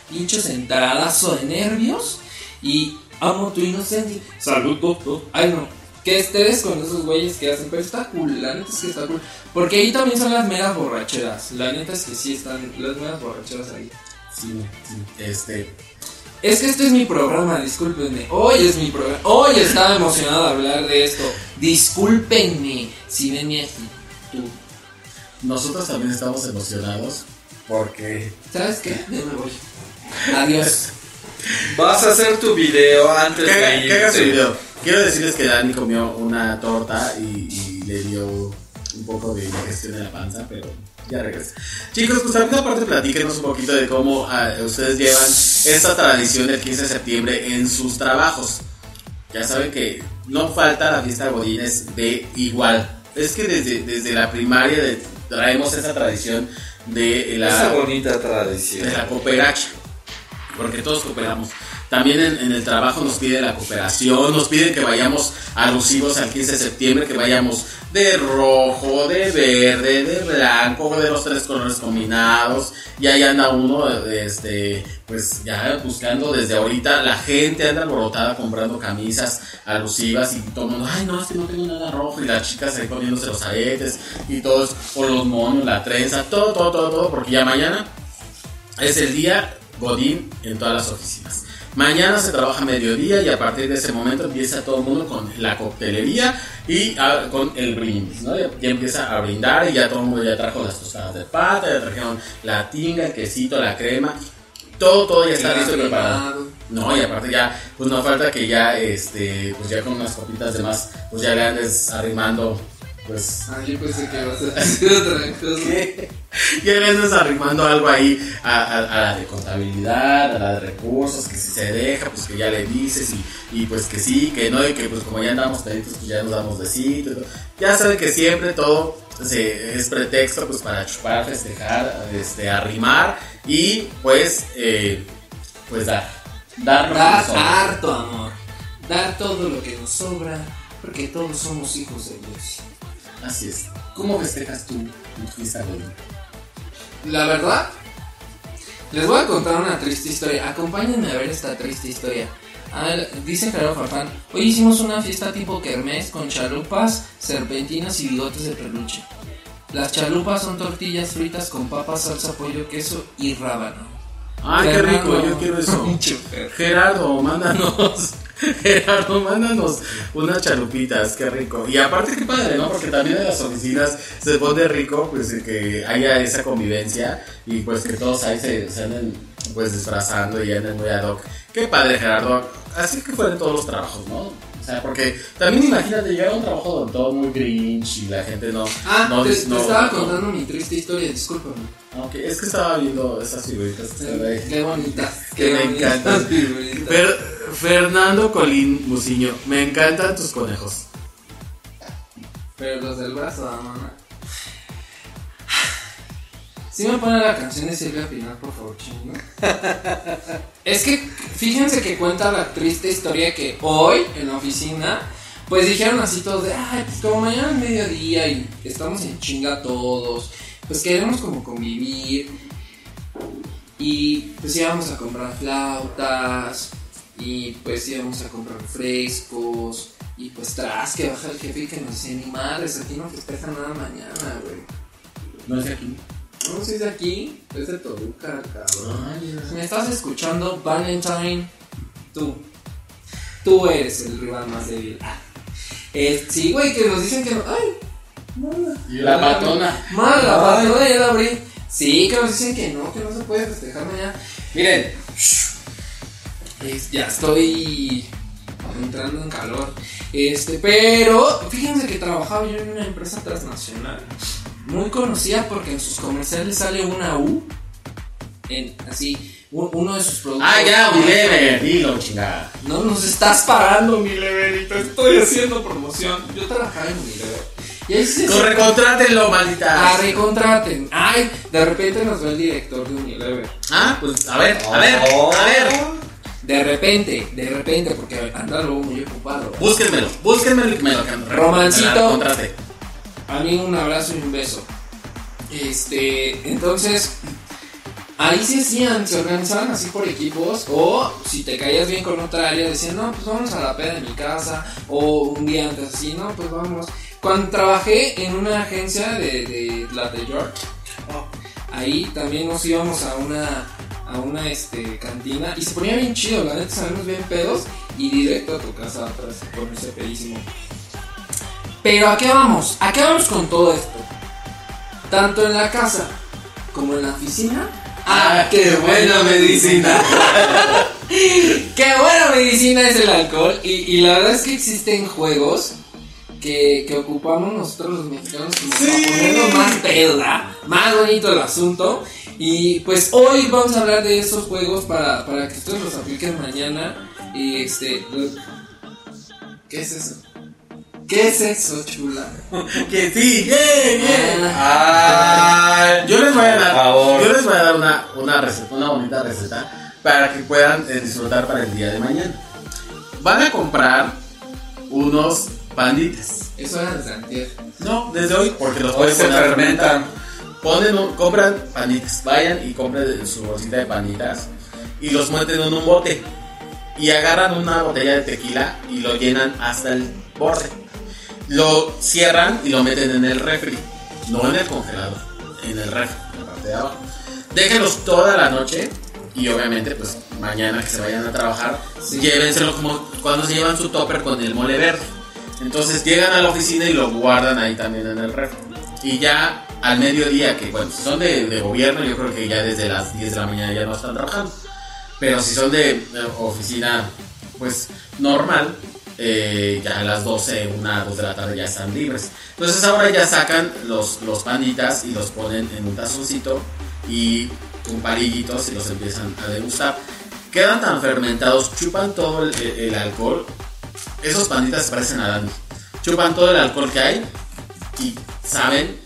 pinches entradazo de nervios y amo tu inocencia.
Saludos, dos.
Ay, no, que estés con esos güeyes que hacen, pero está cool, la neta es que está cool. Porque ahí también son las meras borracheras, la neta es que sí están las meras borracheras ahí.
Sí, sí, este.
Es que este es mi programa, discúlpenme. Hoy es mi programa. Hoy estaba emocionado de hablar de esto. Discúlpenme si ven mi actitud.
Nosotros también estamos emocionados porque
¿Sabes qué? Ya me voy. Adiós.
Vas a hacer tu video antes
que,
de
que haga su video. Quiero decirles que Dani comió una torta y, y le dio un poco de indigestión en la panza, pero ya regresa. Chicos, pues también aparte platíquenos un poquito de cómo ah, ustedes llevan esta tradición del 15 de septiembre en sus trabajos. Ya saben que no falta la fiesta de Godines de igual. Es que desde, desde la primaria de- traemos esa tradición de la
Esa bonita tradición.
de la cooperacha, porque todos cooperamos. También en, el trabajo nos pide la cooperación, nos piden que vayamos alusivos al 15 de septiembre, que vayamos de rojo, de verde, de blanco, de los tres colores combinados. Y ahí anda uno, este, pues ya buscando desde ahorita, la gente anda alborotada comprando camisas alusivas y todo el mundo, ay no, es que no tengo nada rojo. Y las chicas ahí poniéndose los aretes y todos, o los monos, la trenza, todo, todo, todo, todo, porque ya mañana es el día Godín en todas las oficinas. Mañana se trabaja a mediodía y a partir de ese momento empieza todo el mundo con la coctelería y ah, con el brindis, ¿no? Ya, ya empieza a brindar y ya todo el mundo ya trajo las tostadas de pata, ya trajeron la tinga, el quesito, la crema, todo, todo ya está listo y preparado. No, y aparte ya, pues no falta que ya, este, pues ya con unas copitas de más, pues ya le andes arrimando, pues
Ah, yo pensé que ibas a decir otra cosa.
ya le arrimando algo ahí a, a- a la de contabilidad, a la de recursos, que si se deja, pues que ya le dices y, y pues que sí, que no, y que pues como ya andamos peditos, pues ya nos damos y todo. Ya saben que siempre todo se- es pretexto pues para chupar, festejar, este, arrimar y pues, eh, pues dar. Dar
Dar harto amor. Dar todo lo que nos sobra. Porque todos somos hijos de Dios.
Así es. ¿Cómo festejas tú tu fiesta
La verdad, les voy a contar una triste historia. Acompáñenme a ver esta triste historia. A ver, dice Gerardo Farfán, hoy hicimos una fiesta tipo kermés con chalupas, serpentinas y bigotes de peluche. Las chalupas son tortillas fritas con papas, salsa, pollo, queso y rábano.
Ay, qué
Fernando.
rico, yo quiero eso. Gerardo, mándanos. Gerardo, mándanos unas chalupitas, qué rico. Y aparte, qué padre, ¿no? Porque también en las oficinas se pone rico, pues que haya esa convivencia y pues que todos ahí se, se anden pues disfrazando y anden muy ad hoc. Qué padre, Gerardo. Así que fueron todos los trabajos, ¿no? O sea, porque también imagínate llegar a un trabajo donde todo muy grinch y la gente no.
Ah,
no,
te, estaba
no-
contando mi triste historia, discúlpame.
Ok, es que estaba viendo esas figuritas que están ahí.
Qué bonitas.
Que
qué
me
bonitas
encantan.
figuritas.
Fer- Fernando Colín Muciño, me encantan tus conejos.
Pero los del brazo, mamá. Si me pone la canción de Silvia Pinal, por favor, chingo. es que fíjense que cuenta la triste historia que hoy en la oficina, pues dijeron así todos de, ay, pues como mañana es mediodía y estamos en chinga todos, pues queremos como convivir. Y pues íbamos a comprar flautas, y pues íbamos a comprar frescos, y pues tras que baja el jefe y que nos dice, ni madres, aquí no festejan nada mañana, güey.
No es de aquí.
No, si es de aquí, es de Toluca, cabrón.
Ay,
Si me estás escuchando, Valentine, tú. Tú eres el rival más débil. Ah. Eh, sí, güey, que nos dicen que no. ¡Ay!
La patona.
Mala, la patona ya la abrí. Sí, que nos dicen que no, que no se puede festejar mañana. Miren, ya estoy entrando en calor. Este, pero fíjense que trabajaba yo en una empresa transnacional muy conocida porque en sus comerciales sale una U en así un- uno de sus productos.
Ah, ya, Unilever, dilo, chingada.
No nos estás pagando, mi lever, y te estoy haciendo promoción. Yo trabajaba en Unilever. Y ahí se
Corre, contrátenlo, maldita.
Ah, recontraten. Ay, de repente nos ve el director de Unilever.
Ah, pues a ver, a ver, a ver.
De repente, de repente, porque anda luego muy ocupado.
Búsquenmelo, búsquenmelo y que me lo
Romancito.
me la contrate.
A mí un abrazo y un beso. Este, entonces, ahí se hacían, se organizaban así por equipos, o si te caías bien con otra área, decían, no, pues vamos a la peda de mi casa, o un día antes así, no, pues vamos. Cuando trabajé en una agencia de, de la de York, ahí también nos íbamos a una a una este, cantina y se ponía bien chido, la neta salimos bien pedos y directo a tu casa atrás, ponerse pedísimo. Pero ¿a qué vamos? ¿A qué vamos con todo esto? Tanto en la casa como en la oficina. ¡Ah, qué buena medicina! ¡Qué buena medicina es el alcohol! Y, y la verdad es que existen juegos que, que ocupamos nosotros los mexicanos como para ponernos más peda, más bonito el asunto. Y pues hoy vamos a hablar de esos juegos para, para que ustedes los apliquen mañana. Y este. ¿Qué es eso? ¿Qué es eso, chula?
Que sí, bien, bien.
Ay,
Yo les voy a dar,
favor.
yo les voy a dar una, una receta, una bonita receta para que puedan eh, disfrutar para el día de mañana. Van a comprar unos panditas.
Eso era desde antier.
No, desde hoy, porque los
Hoy se fermentan.
Ponen, un- compran panitas, vayan y compren su bolsita de panitas y los meten en un bote y agarran una botella de tequila y lo llenan hasta el borde. Lo cierran y lo meten en el refri, no en el congelador, en el refri, en la parte de abajo. Déjenlos toda la noche y obviamente pues mañana que se vayan a trabajar,
Sí.
llévenselo como cuando se llevan su topper con el mole verde. Entonces llegan a la oficina y lo guardan ahí también en el refri. Y ya al mediodía, que bueno, si son de, de gobierno, yo creo que ya desde las 10 de la mañana ya no están trabajando. Pero si son de oficina, pues normal, eh, ya a las 12, 1, 2 de la tarde ya están libres. Entonces ahora ya sacan los, los panitas y los ponen en un tazoncito y con palillitos y los empiezan a degustar. Quedan tan fermentados, chupan todo el, el alcohol. Esos panitas se parecen a Dandy. Chupan todo el alcohol que hay y saben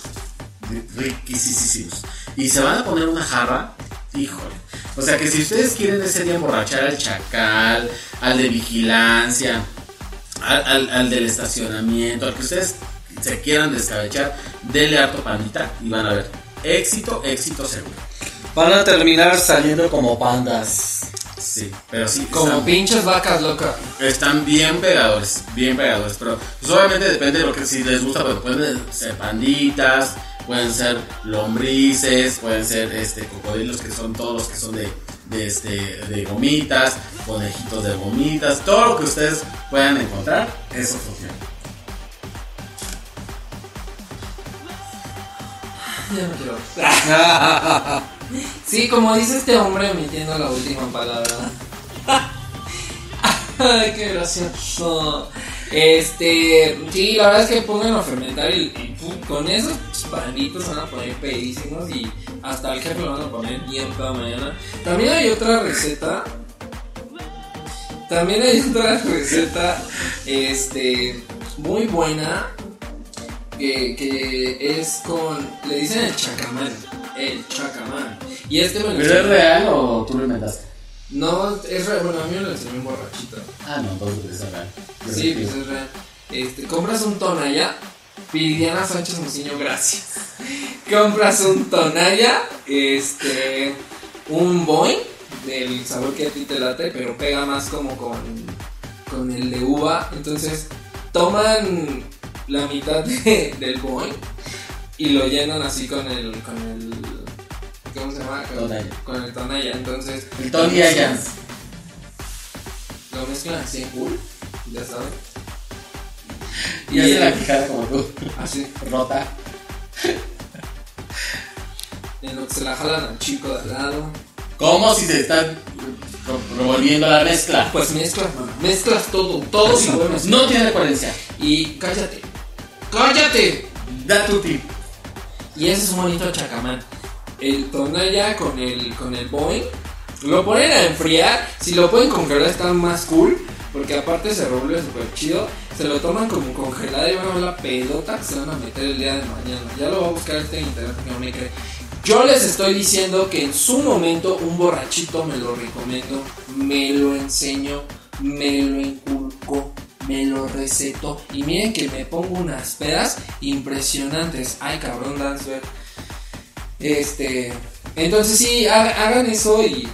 riquísimos. Y se van a poner una jarra, híjole. O sea que si ustedes quieren ese día emborrachar al chacal, al de vigilancia, al, al- del estacionamiento, al que ustedes se quieran descabechar, denle harto panita y van a ver. Éxito, éxito seguro.
Van a terminar saliendo como pandas.
Sí, pero sí,
Como
están,
pinches vacas locas.
están bien pegadores, bien pegadores. Pero pues, obviamente depende de lo que si les gusta, pues pueden ser panditas, pueden ser lombrices, pueden ser este cocodrilos que son todos los que son de, de, este, de gomitas, conejitos de gomitas, todo lo que ustedes puedan encontrar, eso funciona.
Ya no quiero. Sí, como dice este hombre omitiendo la última palabra. Ay, qué gracioso. Este, sí, la verdad es que pongan a fermentar pum, con esos panitos van a poner pedísimos y hasta el jefe lo van a poner bien pedo mañana. También hay otra receta. También hay otra receta, este, muy buena que, que es con, le dicen el chacamán, el chacamán. Y este me lo
¿Pero es real o tú lo inventaste?
No, es real, bueno, a mí me lo enseñó un borrachito.
Ah, no, entonces es real.
Sí, pues es real. Este, compras un tonalla, Viridiana Sánchez Muciño, gracias. compras un tonalla, este, un boing, del sabor que a ti te late, pero pega más como con, con el de uva. Entonces, toman la mitad de- del boing y lo llenan así con el, con el, ¿cómo se llama? Con,
Tonalla.
con el tonalla. Entonces,
El Ayans.
lo mezclan así en cool, ya saben.
Y hace la quijada como tú,
Así.
rota.
En lo que se la jalan al chico de al lado.
Como si se están re- revolviendo la mezcla.
Pues mezclas. Mezclas todo, todo y.
No tiene coherencia.
Y cállate. ¡Cállate!
Da tu tip.
Y ese es un bonito chacamán. El tonalla con el, con el Boeing. Lo ponen a enfriar. Si lo pueden congelar está más cool. Porque aparte se revuelve súper chido. Se lo toman como congelado y van a ver la pelota que se van a meter el día de mañana. Ya lo va a buscar este en internet que no me cree. Yo les estoy diciendo que en su momento un borrachito me lo recomiendo, me lo enseño, me lo inculco, me lo receto. Y miren que me pongo unas pedas impresionantes. Ay, cabrón, Dansberg. Este. Entonces, sí, ha- hagan eso y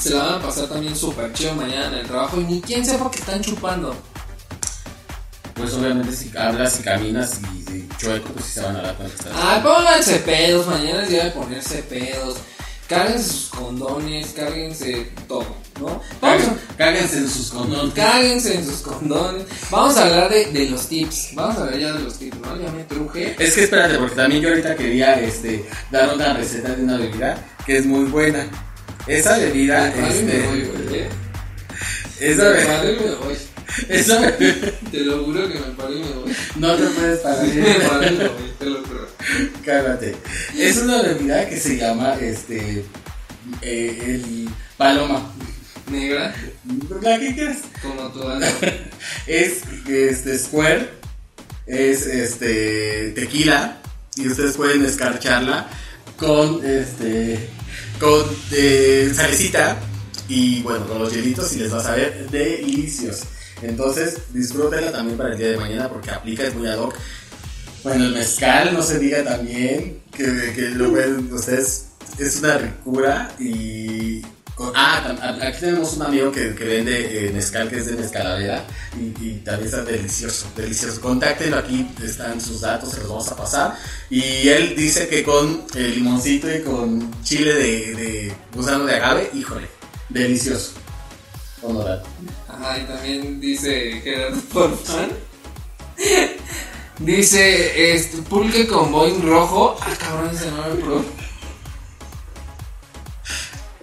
se la van a pasar también súper chido mañana en el trabajo. Y ni quién sepa que están chupando.
Pues obviamente si hablas y caminas y, y chueco, pues sí se van a dar cuenta.
Ay, pónganse pedos, mañana es día de ponerse pedos. Cárguense sus condones, cárguense todo, ¿no? Vamos a-
Cáguense en sus condones.
Cáguense en sus condones. Vamos a hablar de, de los tips. Vamos a hablar ya de los tips, ¿no? Ya me truje.
Es que espérate, porque también yo ahorita quería este, dar una receta de una bebida que es muy buena. Esa bebida,
me voy,
este,
¿eh?
esa
Me
bebida, bebida,
Te lo juro que me paro y me voy.
no te puedes parar.
Me paro y me voy, te lo juro.
Cálmate. Es una bebida que se llama, este, eh, el paloma.
Negra,
¿La que quieras?
como tu ano.
Es, este, square, es, este, tequila, y ustedes pueden escarcharla con, este, con eh, salecita, y bueno, con los hielitos, y les va a saber delicioso. Entonces, disfrútenla también para el día de mañana, porque aplica, es muy ad hoc. Bueno, el mezcal, no se diga también, que, que lo ven ustedes, es una ricura y... ah, aquí tenemos un amigo que, que vende eh, mezcal, que es de mezcaladera, y, y también está delicioso, delicioso. Contáctenlo, aquí están sus datos, se los vamos a pasar. Y él dice que con el limoncito y con chile de, de gusano de agave, híjole, delicioso. Honorable.
Ajá, y también dice Gerardo Porfan. Dice, este, pulque con boing rojo. Ah, cabrón, ese no me probó.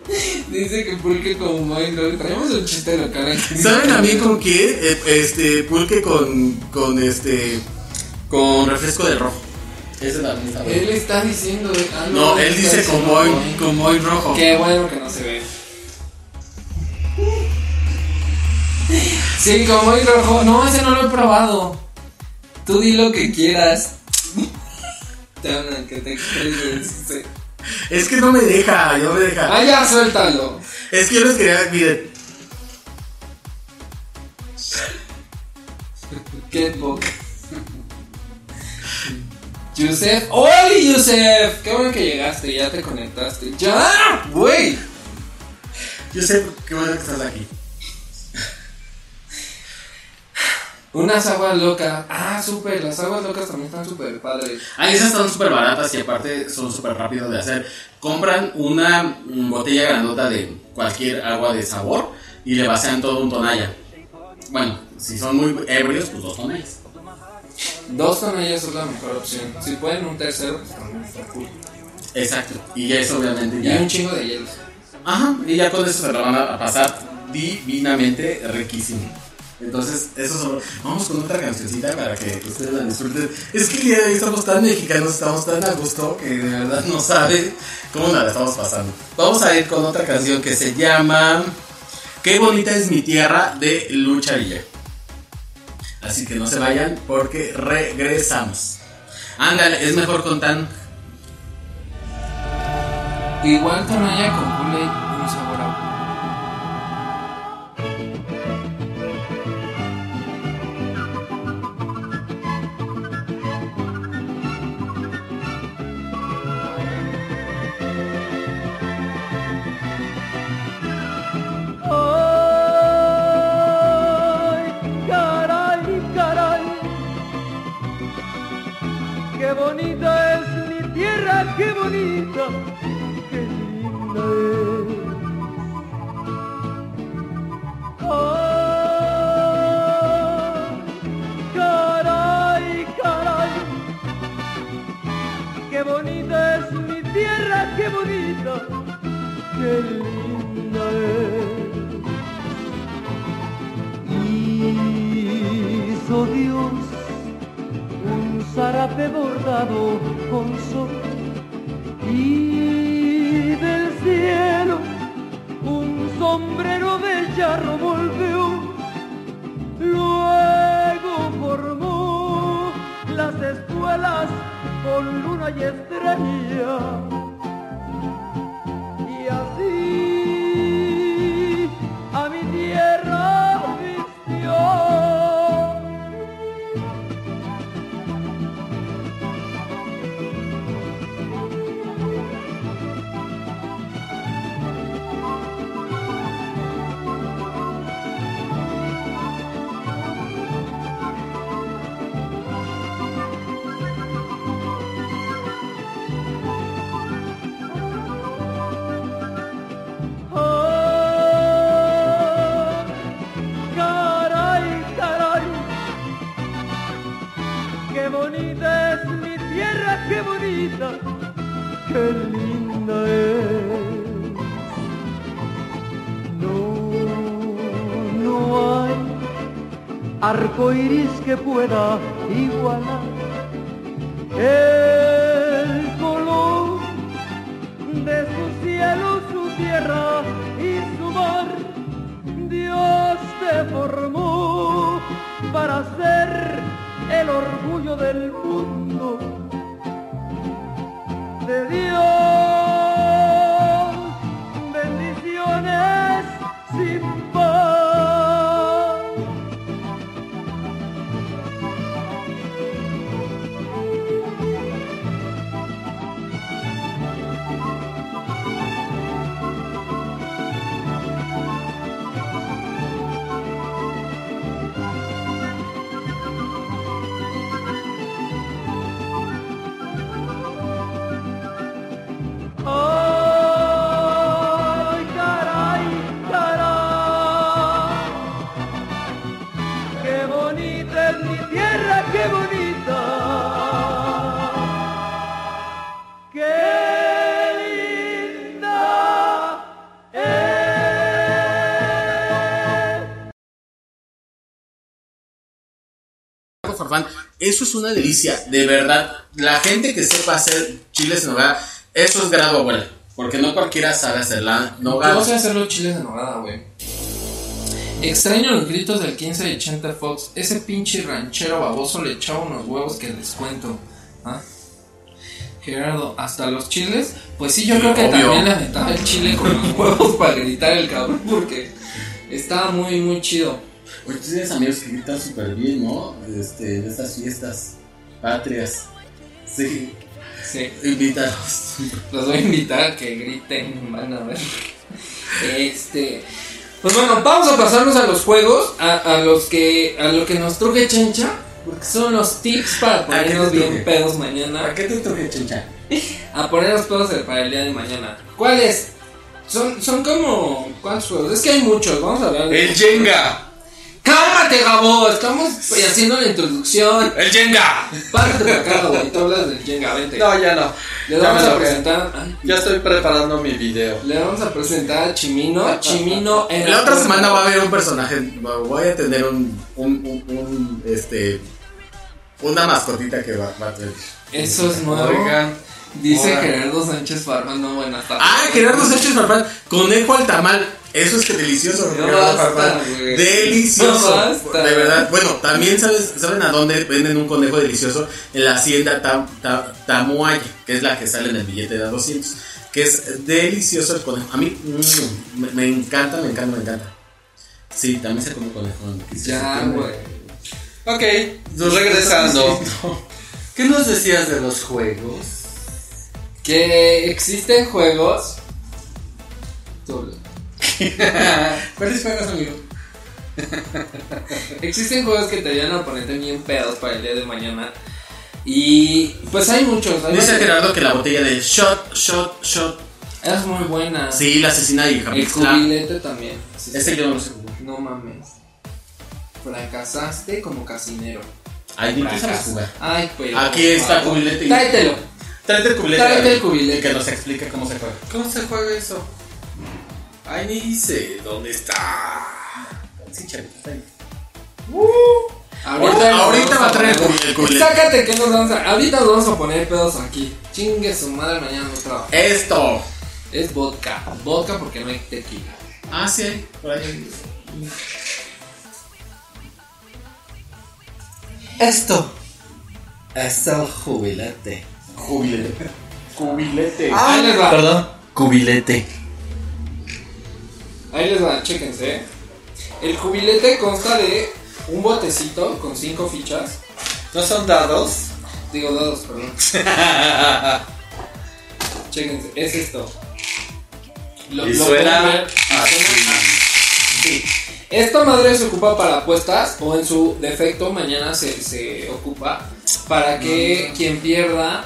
Dice que pulque con boing rojo. Traemos un chiste local aquí.
¿Saben a mí con qué? Eh, Este, pulque con, con este, con refresco de rojo. Ese también está
Él está diciendo. ah,
No, él
está
dice con
boing.
con boy rojo.
Qué bueno que no se ve. Sí, con boing rojo. No, ese no lo he probado. Tú di lo que quieras. Te hablan que te.
Es que no me deja, no me deja.
Ah, ya, suéltalo.
Es que yo les quería, miren,
Qué poca. Yusef. ¡Hola, Yusef! Qué bueno que llegaste, ya te conectaste. ¡Ya! ¡Güey!
yo sé qué bueno que estás aquí.
Unas aguas locas. Ah, súper. Las aguas locas también están súper padres.
Ah, esas están súper baratas y aparte son súper rápidas de hacer. Compran una botella grandota de cualquier agua de sabor y le vacían todo un tonalla. Bueno, si son muy ebrios, pues dos tonallas.
Dos tonallas es la mejor opción. Si pueden un tercero, pues también está cool.
Exacto. Y eso obviamente
Y
ya.
un chingo de hielos.
Ajá, y ya con eso se lo van a pasar divinamente riquísimo. Entonces, eso solo. Vamos con otra cancioncita para que ustedes la disfruten. Es que el día de hoy estamos tan mexicanos, estamos tan a gusto que de verdad no sabe cómo nos la estamos pasando. Vamos a ir con otra canción que se llama Qué bonita es mi tierra de Lucha Villa. Así que no se vayan porque regresamos. Ándale, es mejor con tan.
Igual tonalla con Kool-Aid,
qué linda es. Ay, caray, caray, qué bonita es mi tierra, qué bonita, qué linda es. Hizo Dios un zarape bordado con sol y del cielo un sombrero de charro volvió. Luego formó las escuelas con luna y estrella. Y así arco iris que pueda igualar
eso es una delicia, de verdad. La gente que sepa hacer chiles en nogada, eso es grado abuela. Porque no cualquiera sabe hacerla.
No
Nogada.
sé hacer los chiles de nogada, güey. Extraño los gritos del 15 de Fox. Ese pinche ranchero baboso le echaba unos huevos que les cuento. ¿Ah? Gerardo, ¿hasta los chiles? Pues sí, yo creo que
obvio.
también le aventaba el chile con los huevos para gritar el cabrón. Porque estaba muy, muy chido.
Oye, tú tienes amigos que gritan súper bien, ¿no? Este, en estas fiestas patrias. Sí,
Sí.
invítalos.
Los voy a invitar a que griten, van a ver. Este. Pues bueno, vamos a pasarnos a los juegos, a, a los que a lo que nos truje Chencha, porque son los tips para
¿A
ponernos bien pedos mañana,
¿Para qué te truje chencha?
a ponernos pedos para el día de mañana. ¿Cuáles? Son, son como. ¿Cuántos juegos? Es que hay muchos, vamos a hablar de.
El Jenga.
¡Cálmate, Gabo! Estamos haciendo la introducción.
El Jenga.
Párate para acá, Gabo, y tú hablas del Jenga, vente.
No, ya no.
Le
ya
vamos
me
a presentar. ay,
Ya estoy preparando mi video.
Le vamos a presentar a Chimino. Chimino en
La otra semana va a haber un personaje. Voy a tener un. un, un, un, este. Una mascotita que va, va a tener.
Eso es nuevo.
Oigan.
Dice. Gerardo Sánchez Farman, no buenas tardes.
Ah, Gerardo Sánchez Farfán, conejo al tamal. Eso es que delicioso,
No
Gerardo
basta,
Farfán.
güey.
Delicioso.
No.
De verdad. Bueno, también sabes, saben a dónde venden un conejo delicioso en la hacienda Tam- Ta- Tamuaya, que es la que sale en el billete de a 200. Que es delicioso el conejo. A mí mm, me, me encanta, me encanta, me encanta. Sí, también se come conejo. en el 15 de
Ya, güey.
Ok, regresando. ¿Qué nos decías de los juegos?
Que existen juegos.
¿Cuáles juegas, amigo?
Existen juegos que te ayudan a ponerte bien pedos para el día de mañana. Y pues hay muchos. Hay
Dice. Gerardo que la botella de shot, shot, shot.
Es muy buena.
Sí, la asesina y
El
Japixla.
cubilete también. Sí, sí.
Ese yo no sé.
No mames. Fracasaste como casinero.
Ay, tú sabes jugar.
Ay, pero.
Aquí
por
está el cubilete.
Tráetelo.
Tráete el cubilete.
Tráete el
David,
cubilete.
y Que nos explique cómo se juega.
¿Cómo se juega eso? Ay, ni dice dónde está.
Sí, chévere, está ahí.
Ahorita, nos
ahorita
vamos
va a traer
poner-
el cubil- el cubilete.
Sácate que nos vamos a. Ahorita nos vamos a poner pedos aquí. Chingue su madre, mañana no trabaja.
Esto.
Es vodka. Vodka porque no hay tequila.
Ah, sí, hay, por ahí.
Esto es el jubilete.
Cubilete. Cubilete.
Ahí les va.
Perdón. Cubilete.
Ahí les va, chéquense. El jubilete consta de un botecito con cinco fichas.
¿No son dados?
Digo dados, perdón. Chéquense, es esto. Lo-
Y
lo
suena
pueden ver, y
así.
suena así. Esta madre se ocupa para apuestas o en su defecto mañana se, se ocupa para que quien pierda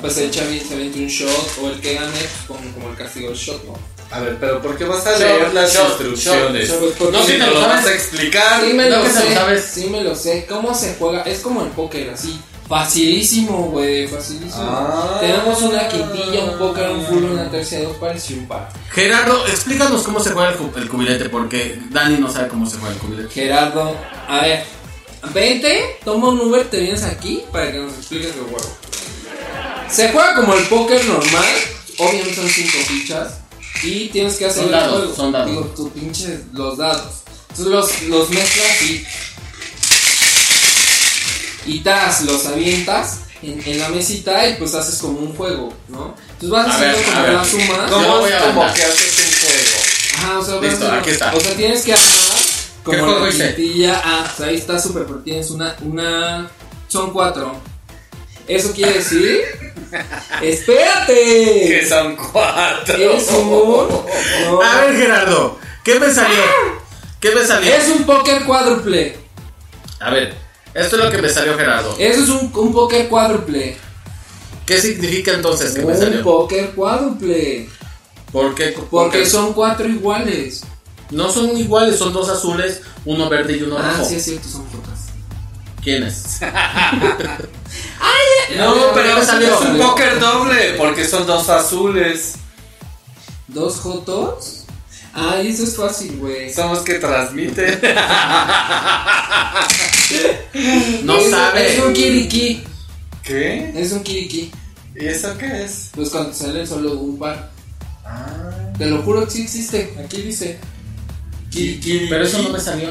pues el chavi se aviente un shot o el que gane pues, ponga como el castigo el shot, ¿no?
A ver, pero ¿por qué vas a leer las
shot,
instrucciones?
shot, shot,
no, si te
no
lo
lo
vas a
sabes.
explicar.
Sí me
no
lo
que se
sé,
sabes.
sí me lo sé. ¿Cómo se juega? Es como el póker, así. Facilísimo, güey, facilísimo.
Ah.
Tenemos una quintilla, un póker, un full, una tercia, dos pares y un par.
Gerardo, explícanos cómo se juega el, cu- el cubilete, porque Dani no sabe cómo se juega el cubilete.
Gerardo, a ver, Vente, toma un Uber, te vienes aquí para que nos expliques el juego. Se juega como el póker normal. Obviamente son cinco fichas. Y tienes que hacer
Son
el
dados,
juego.
son dados.
Digo, tu pinche, los dados. Entonces los, los mezclas y. Y tas, los avientas en, en la mesita y pues haces como un juego, ¿no? Entonces vas
A
haciendo
ver,
como la suma.
¿Cómo
voy a
es como que haces un juego?
Ajá, o sea, vas
Listo, aquí está.
O sea, tienes que armar como
juego
la. Ah, o sea, ahí está súper, porque tienes una, una. Son cuatro. Eso quiere decir. ¡Espérate!
Que son cuatro.
Es un. no.
A ver, Gerardo, ¿qué me salió? ¿Qué me salió?
Es un póker cuádruple.
A ver, esto es lo que me salió, Gerardo.
Eso es un, un póker cuádruple.
¿Qué significa entonces que me
Un
salió?
póker cuádruple.
¿Por qué?
Porque
Porque
son cuatro iguales.
no son iguales, son dos azules, uno verde y uno
Ah,
rojo.
sí, es cierto, son fotos.
¿Quiénes?
No, pero es
salió.
un póker doble, porque son dos azules.
¿Dos jotos? Ah, eso es fácil, güey.
Son los que transmiten.
No
Es-
sabe.
Es un kiriki.
¿Qué?
Es un kiriki.
¿Y eso qué es?
Pues cuando salen solo un par.
Ah.
Te lo juro que sí existe. Aquí dice. Kiriki.
Pero eso no me salió.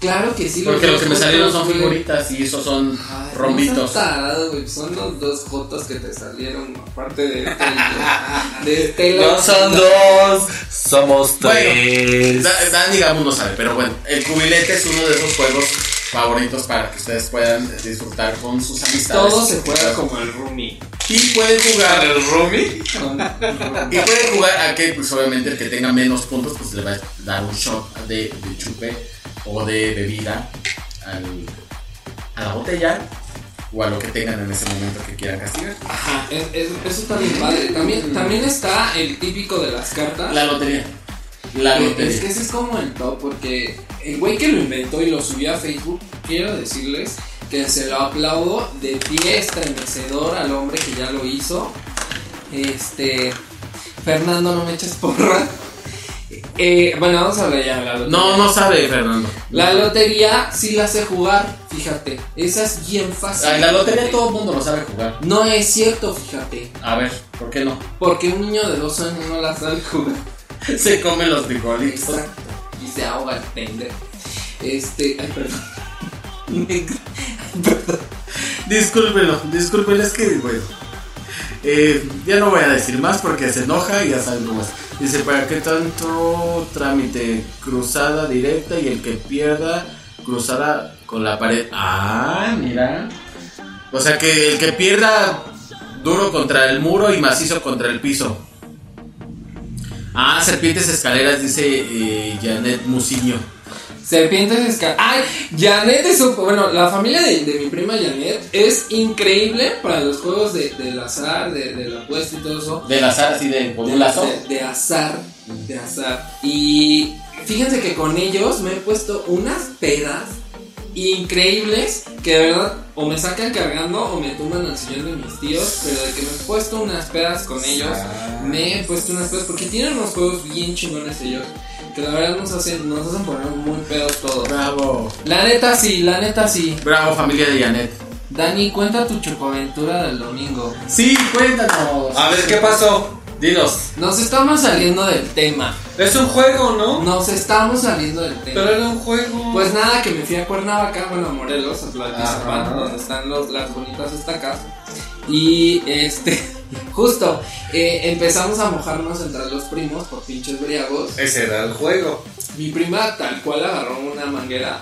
Claro que sí. los
Porque lo
dos
que me salieron son figuritas y esos son
Ay,
rombitos.
tarado. Son los dos jotos que te salieron. Aparte de este. de este
No son dos, somos
Bueno,
tres.
Da- Dan, digamos, no sabe, pero bueno, el cubilete es uno de esos juegos favoritos para que ustedes puedan disfrutar con sus amistades.
Todo se juega como el roomie.
Y pueden
¿Para
jugar.
el roomie?
Y pueden jugar a que, pues obviamente, el que tenga menos puntos, pues le va a dar un shot de, de chupe o de bebida al- a la botella o a lo que tengan en ese momento que quieran castigar.
Ajá, es- es- eso está bien padre. También, también está el típico de las cartas.
La lotería. La
Que-
lotería.
Es que ese es como el top, porque el güey que lo inventó y lo subió a Facebook, quiero decirles que se lo aplaudo de pie estremecedor al hombre que ya lo hizo. Este. Fernando, no me eches porra. Eh, bueno, vamos a hablar ya de la lotería.
No, no sabe, Fernando.
La lotería sí la sé jugar, fíjate. Esa es bien fácil.
Ah, En la lotería todo el mundo lo sabe jugar.
No es cierto, fíjate.
A ver, ¿por qué no?
Porque un niño de dos años no la sabe jugar.
Se come los frijolitos.
Exacto. Y se ahoga el pendejo. Este. Ay, perdón.
Discúlpenlo, discúlpenlo, es que, bueno. eh, ya no voy a decir más porque se enoja y ya saben cómo es. Dice, ¿para qué tanto trámite? Cruzada directa y el que pierda, cruzada con la pared. Ah, mira. O sea que el que pierda duro contra el muro y macizo contra el piso. Ah, serpientes escaleras, dice eh, Janet Musiño.
Serpientes escaleras. Ay, Janet es un- Bueno, la familia de, de mi prima Janet es increíble para los juegos de, del azar, de, de la apuesta y todo eso.
Del azar así de con un lazo.
de- de azar. De azar. Y fíjense que con ellos me he puesto unas pedas increíbles que de verdad o me sacan cargando o me tumban al sillón de mis tíos. Pero de que me he puesto unas pedas con ellos, me he puesto unas pedas porque tienen unos juegos bien chingones ellos. Que la verdad nos hacen, nos hacen poner muy pedos todos.
Bravo.
La neta sí, la neta sí.
Bravo, familia de Janet.
Dani, cuenta tu chocoaventura del domingo.
Sí, cuéntanos.
A ver, ¿qué pasó? Dinos.
Nos estamos saliendo del tema.
Es un juego, ¿no?
Nos estamos saliendo del tema.
Pero era un juego.
Pues nada, que me fui a Cuernavaca, bueno, a Morelos, a Tlaltizapán,
Ajá.
donde están los, las bonitas estacas. Y este, justo, eh, empezamos a mojarnos entre los primos por pinches briagos.
Ese era el juego.
Mi prima tal cual agarró una manguera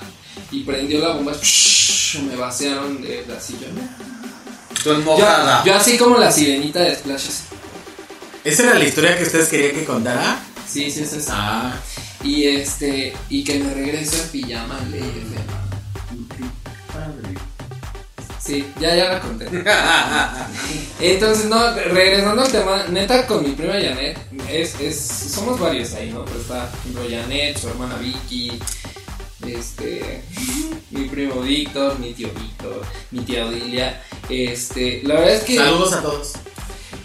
y prendió la bomba. Me vaciaron de la silla.
Tú
Yo,
mojada.
yo así como la sirenita de Splashes.
¿Esa era la historia que ustedes querían que contara?
Sí, sí, es esa.
Ah,
Y este, y que me regrese en pijama al DF. Sí, ya, ya la conté. Entonces, no, regresando al tema, neta con mi prima Janet, es, es, somos varios ahí, ¿no? Pero está, ejemplo, Janet, su hermana Vicky, este, mi primo Víctor, mi tío Víctor, mi tía Odilia, este, la verdad es que...
saludos a todos.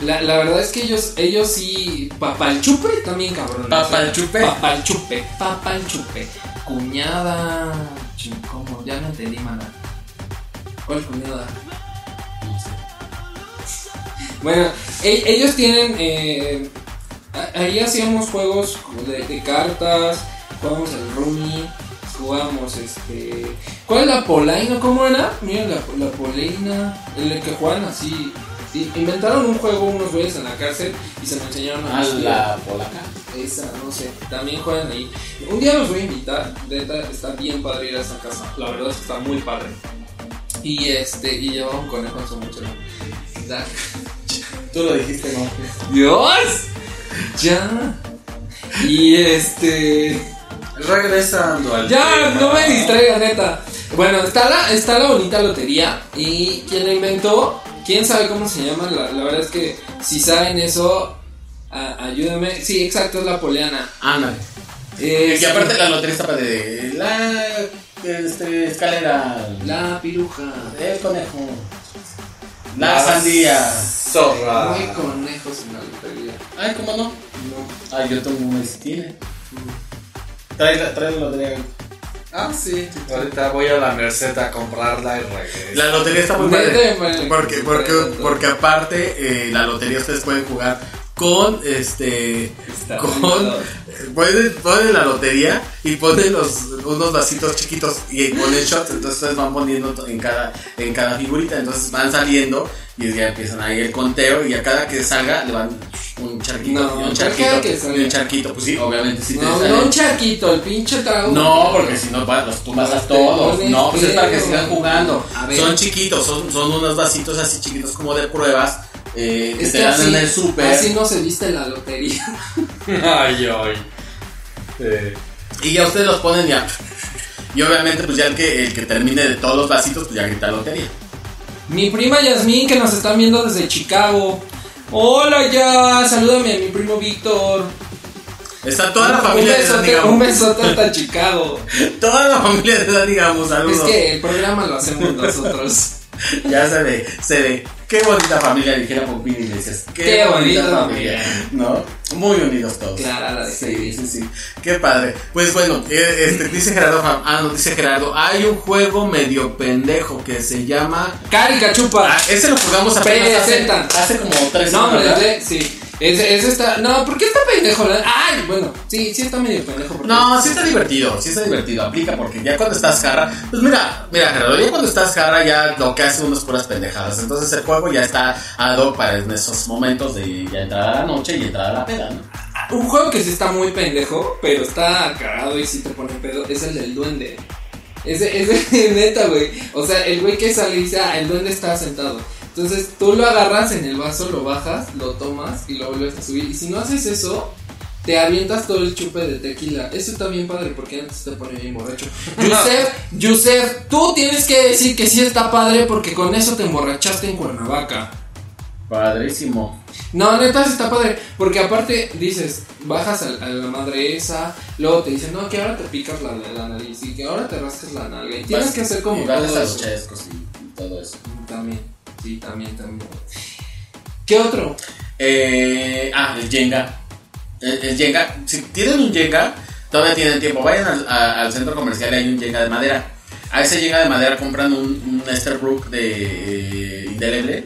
La, la verdad es que ellos, ellos sí. Papalchupe también, cabrón.
¿Papalchupe?
Papalchupe. Papalchupe. Cuñada. Chin, ¿Cómo? Ya no entendí, mana. ¿Cuál cuñada? Bueno, e- ellos tienen. Eh, ahí hacíamos juegos como de, de cartas. Jugábamos el Rumi. Jugábamos este. ¿Cuál es la Polaina? ¿Cómo era? Mira, la, la Polaina. El que juegan así. Inventaron un juego unos güeyes en la cárcel y se lo enseñaron a
A
mis tíos.
la polaca.
Esa, no sé, también juegan ahí. Un día los voy a invitar, neta, está bien padre ir a esa casa. La verdad es que está muy padre. Y este, y lleva un conejo en su mochila. Da-
Tú lo dijiste, ¿no?
¡Dios! Ya. Y este.
Regresando al
Ya,
tema.
no me distraiga, neta. Bueno, está la, está la bonita lotería. Y quien la inventó, quién sabe cómo se llama. La, la verdad es que si saben eso, a- ayúdenme. Sí, exacto, es la poleana.
Ándale.
Es-
Y aparte la lotería está de la este, escalera.
La piruja.
El conejo. La sandía.
Zorra.
No hay conejos en la lotería.
Ay, ¿cómo no?
No.
Ay, yo tengo una tiene. Trae la, trae la lotería.
Ah, sí. Ahorita voy a la Merced a comprarla y regreso.
La lotería está muy padre. Porque, porque, porque aparte, eh, la lotería ustedes pueden jugar con este.
Está
con. Pueden, ponen la lotería y ponen los, unos vasitos chiquitos y ponen shots. Entonces van poniendo en cada, en cada figurita. Entonces van saliendo y ya empiezan ahí el conteo. Y a cada que salga le van un charquito.
No,
y un charquito.
que
y un charquito. Pues sí, obviamente sí te
No,
sale.
no un charquito, el pinche trago.
No, porque si no los tumbas a
Te
todos. No, pues es para que sigan jugando. Son chiquitos, son, son unos vasitos así chiquitos como de pruebas eh, que
Es
te
que
dan
así,
en el súper.
así no se viste la lotería.
Ay, ay. Eh,
Y ya ustedes los ponen ya. Y obviamente, pues ya el que, el que termine de todos los vasitos, pues ya grita lotería.
Mi prima Yasmín, que nos están viendo desde Chicago. Hola ya, salúdame a mi primo Víctor.
Está toda la
un
familia de
besote,
digamos.
un besote hasta Chicago.
Toda la familia de digamos,
Es
saludos.
que el programa lo hacemos nosotros.
Ya se ve, se ve. Qué bonita familia, dijera Pompín Iglesias. Qué,
Qué
bonita
bonita
familia. ¿No? Muy unidos todos.
De
Sí, sí, sí. Qué padre. Pues bueno, eh, este, dice Gerardo, ah, no, dice Gerardo, hay un juego medio pendejo que se llama...
Carica chupa.
Ah, ese lo jugamos apenas hace, hace como tres
No, hombre, sí. Ese, ese está. No, ¿por qué está pendejo? Ay, bueno, sí, sí está medio pendejo.
No, sí está divertido, sí está divertido, aplica porque ya cuando estás jarra, pues mira, mira Gerardo, ya cuando estás jarra ya lo que hace uno es puras pendejadas, entonces el juego ya está ad hoc para en esos momentos de ya entrar a la noche y entrar a la peda, ¿no?
Un juego que sí está muy pendejo, pero está cagado y sí te pone pedo, es el del duende. Ese, ese, neta, güey. O sea, el güey que sale y dice, ah, el duende está sentado. Entonces tú lo agarras en el vaso, lo bajas, lo tomas y lo vuelves a subir. Y si no haces eso, te avientas todo el chupe de tequila. Eso está bien padre porque antes te pone bien borracho. Yusef, Yusef, tú tienes que decir que sí está padre porque con eso te emborrachaste en Cuernavaca.
Padrísimo.
No, neta está padre, porque aparte dices, bajas a, a la madre esa, luego te dicen, no, que ahora te picas la, la nariz y que ahora te rascas la nalga. Y tienes
Vas-
que hacer como
y bajas
todo
a los chescos y todo eso.
También, sí, también, también. ¿Qué otro?
Eh, ah, el Jenga. El, el Jenga, si tienen un Jenga, todavía tienen tiempo. Vayan al, a- al centro comercial y hay un Jenga de madera. A ese Jenga de madera compran un, un Esterbrook de eh, indeleble.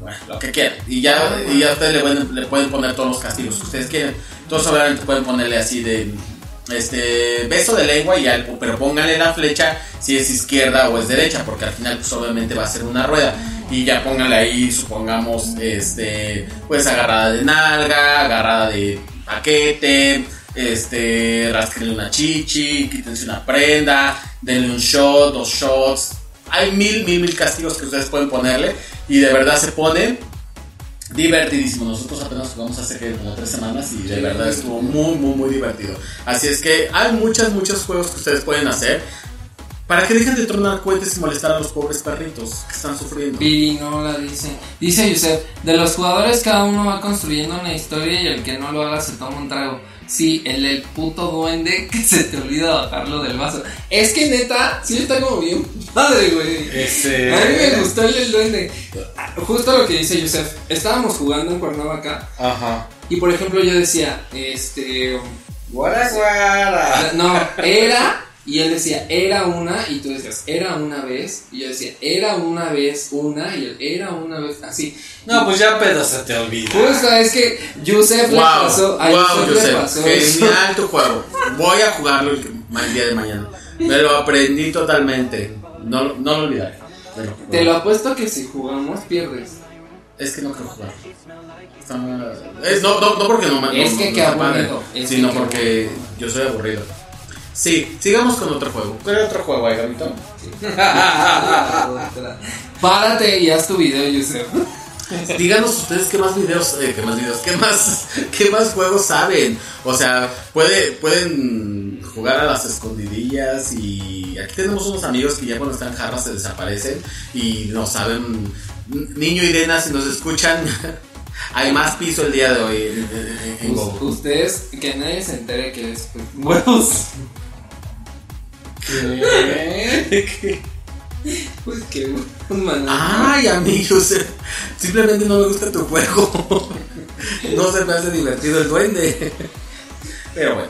bueno, lo que quieran. Y ya, y ya ustedes le pueden, le pueden poner todos los castigos que ustedes quieren. Entonces, obviamente, pueden ponerle así de. Este beso de lengua y algo, pero pónganle la flecha si es izquierda o es derecha, porque al final, pues obviamente va a ser una rueda. Y ya pónganle ahí, supongamos, este, pues agarrada de nalga, agarrada de paquete, este, rasquenle una chichi, quítense una prenda, denle un shot, dos shots. Hay mil, mil, mil castigos que ustedes pueden ponerle y de verdad se pone divertidísimo. Nosotros apenas jugamos hace que como tres semanas y de verdad estuvo muy, muy, muy divertido. Así es que hay muchos, muchos juegos que ustedes pueden hacer para que dejen de tronar cohetes y molestar a los pobres perritos que están sufriendo.
No la dice. Dice Yusef, de los jugadores cada uno va construyendo una historia y el que no lo haga se toma un trago. Sí, el, el puto duende que se te olvida bajarlo del vaso. Es que neta, sí está como bien padre, güey.
Ese.
A mí me gustó el del duende. Justo lo que dice Yusef. Estábamos jugando en Cuernavaca
Ajá.
y por ejemplo yo decía, este...
Guara, guara.
No, era, y él decía, era una, y tú decías, era una vez, y yo decía, era una vez una, y él, era una vez, así.
No, pues ya pedo se te olvida.
Justo, es que Yusef le pasó, a
wow,
Yusef le
Josep,
pasó eso.
genial tu juego. Voy a jugarlo el, el día de mañana. Me lo aprendí totalmente. No, no lo olvidaré. Lo-
Te lo apuesto que si jugamos pierdes.
Es que no quiero jugar. Está- Es, no, no, no porque no me
Es
no-
que qué aburrido,
sino
que
porque yo soy aburrido. Sí, sigamos con otro juego. ¿Cuál otro juego hay, Gabito?
Párate y haz tu video, Yusef.
Díganos ustedes qué más videos, eh, qué más videos, qué más, qué más juegos saben. O sea, puede, pueden jugar a las escondidillas y aquí tenemos unos amigos que ya cuando están jarras se desaparecen y no saben. Niño y Dena, si nos escuchan, hay más piso el día de hoy en, en- en
Us-
Gogo.
Ustedes, que nadie se entere que es pues, Pues que huevos, mano.
Ay, amigos, simplemente no me gusta tu juego. No se me hace divertido el duende. Pero bueno,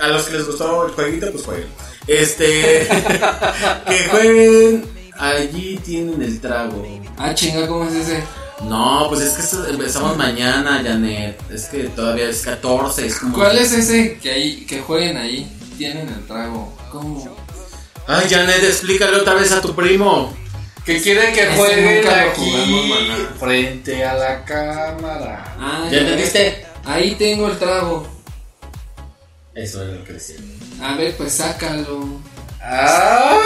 a los que les gustó el jueguito, pues jueguen. Este, que jueguen. Allí tienen el trago.
Ah, chinga, ¿cómo es ese?
No, pues es que esto- empezamos mañana, Janet. Es que todavía es 14. Es como...
¿Cuál es ese que ahí, que jueguen ahí? Tienen el trago. ¿Cómo?
Ay, Janet, explícale otra vez a tu primo.
Que quieren que jueguen aquí
jugamos,
frente a la cámara.
Ah,
¿Ya entendiste?
Ahí tengo el trago.
Eso es lo que decía.
A ver, pues sácalo.
¡Ay!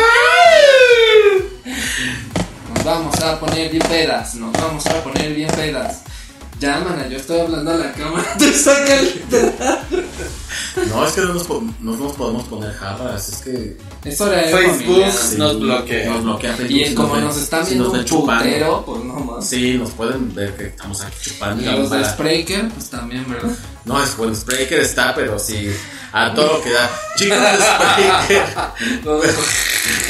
Nos vamos a poner bien pedas. Nos vamos a poner bien pedas. Ya, mana, yo estoy hablando a la cámara. Te saca el
No, es que no nos, no nos podemos poner jarras. Es que.
Es hora de
Facebook.
Sí,
Nos bloquea.
Nos bloquea Facebook.
Y
si
como nos están
si
viendo
nos
un
ven chupando.
putero, pues no más.
Sí, nos pueden ver que estamos aquí chupando.
Y los de. Spreaker, pues también, ¿verdad?
No, es bueno, Spreaker está, pero sí, a todo lo que da. Chicos de Spreaker,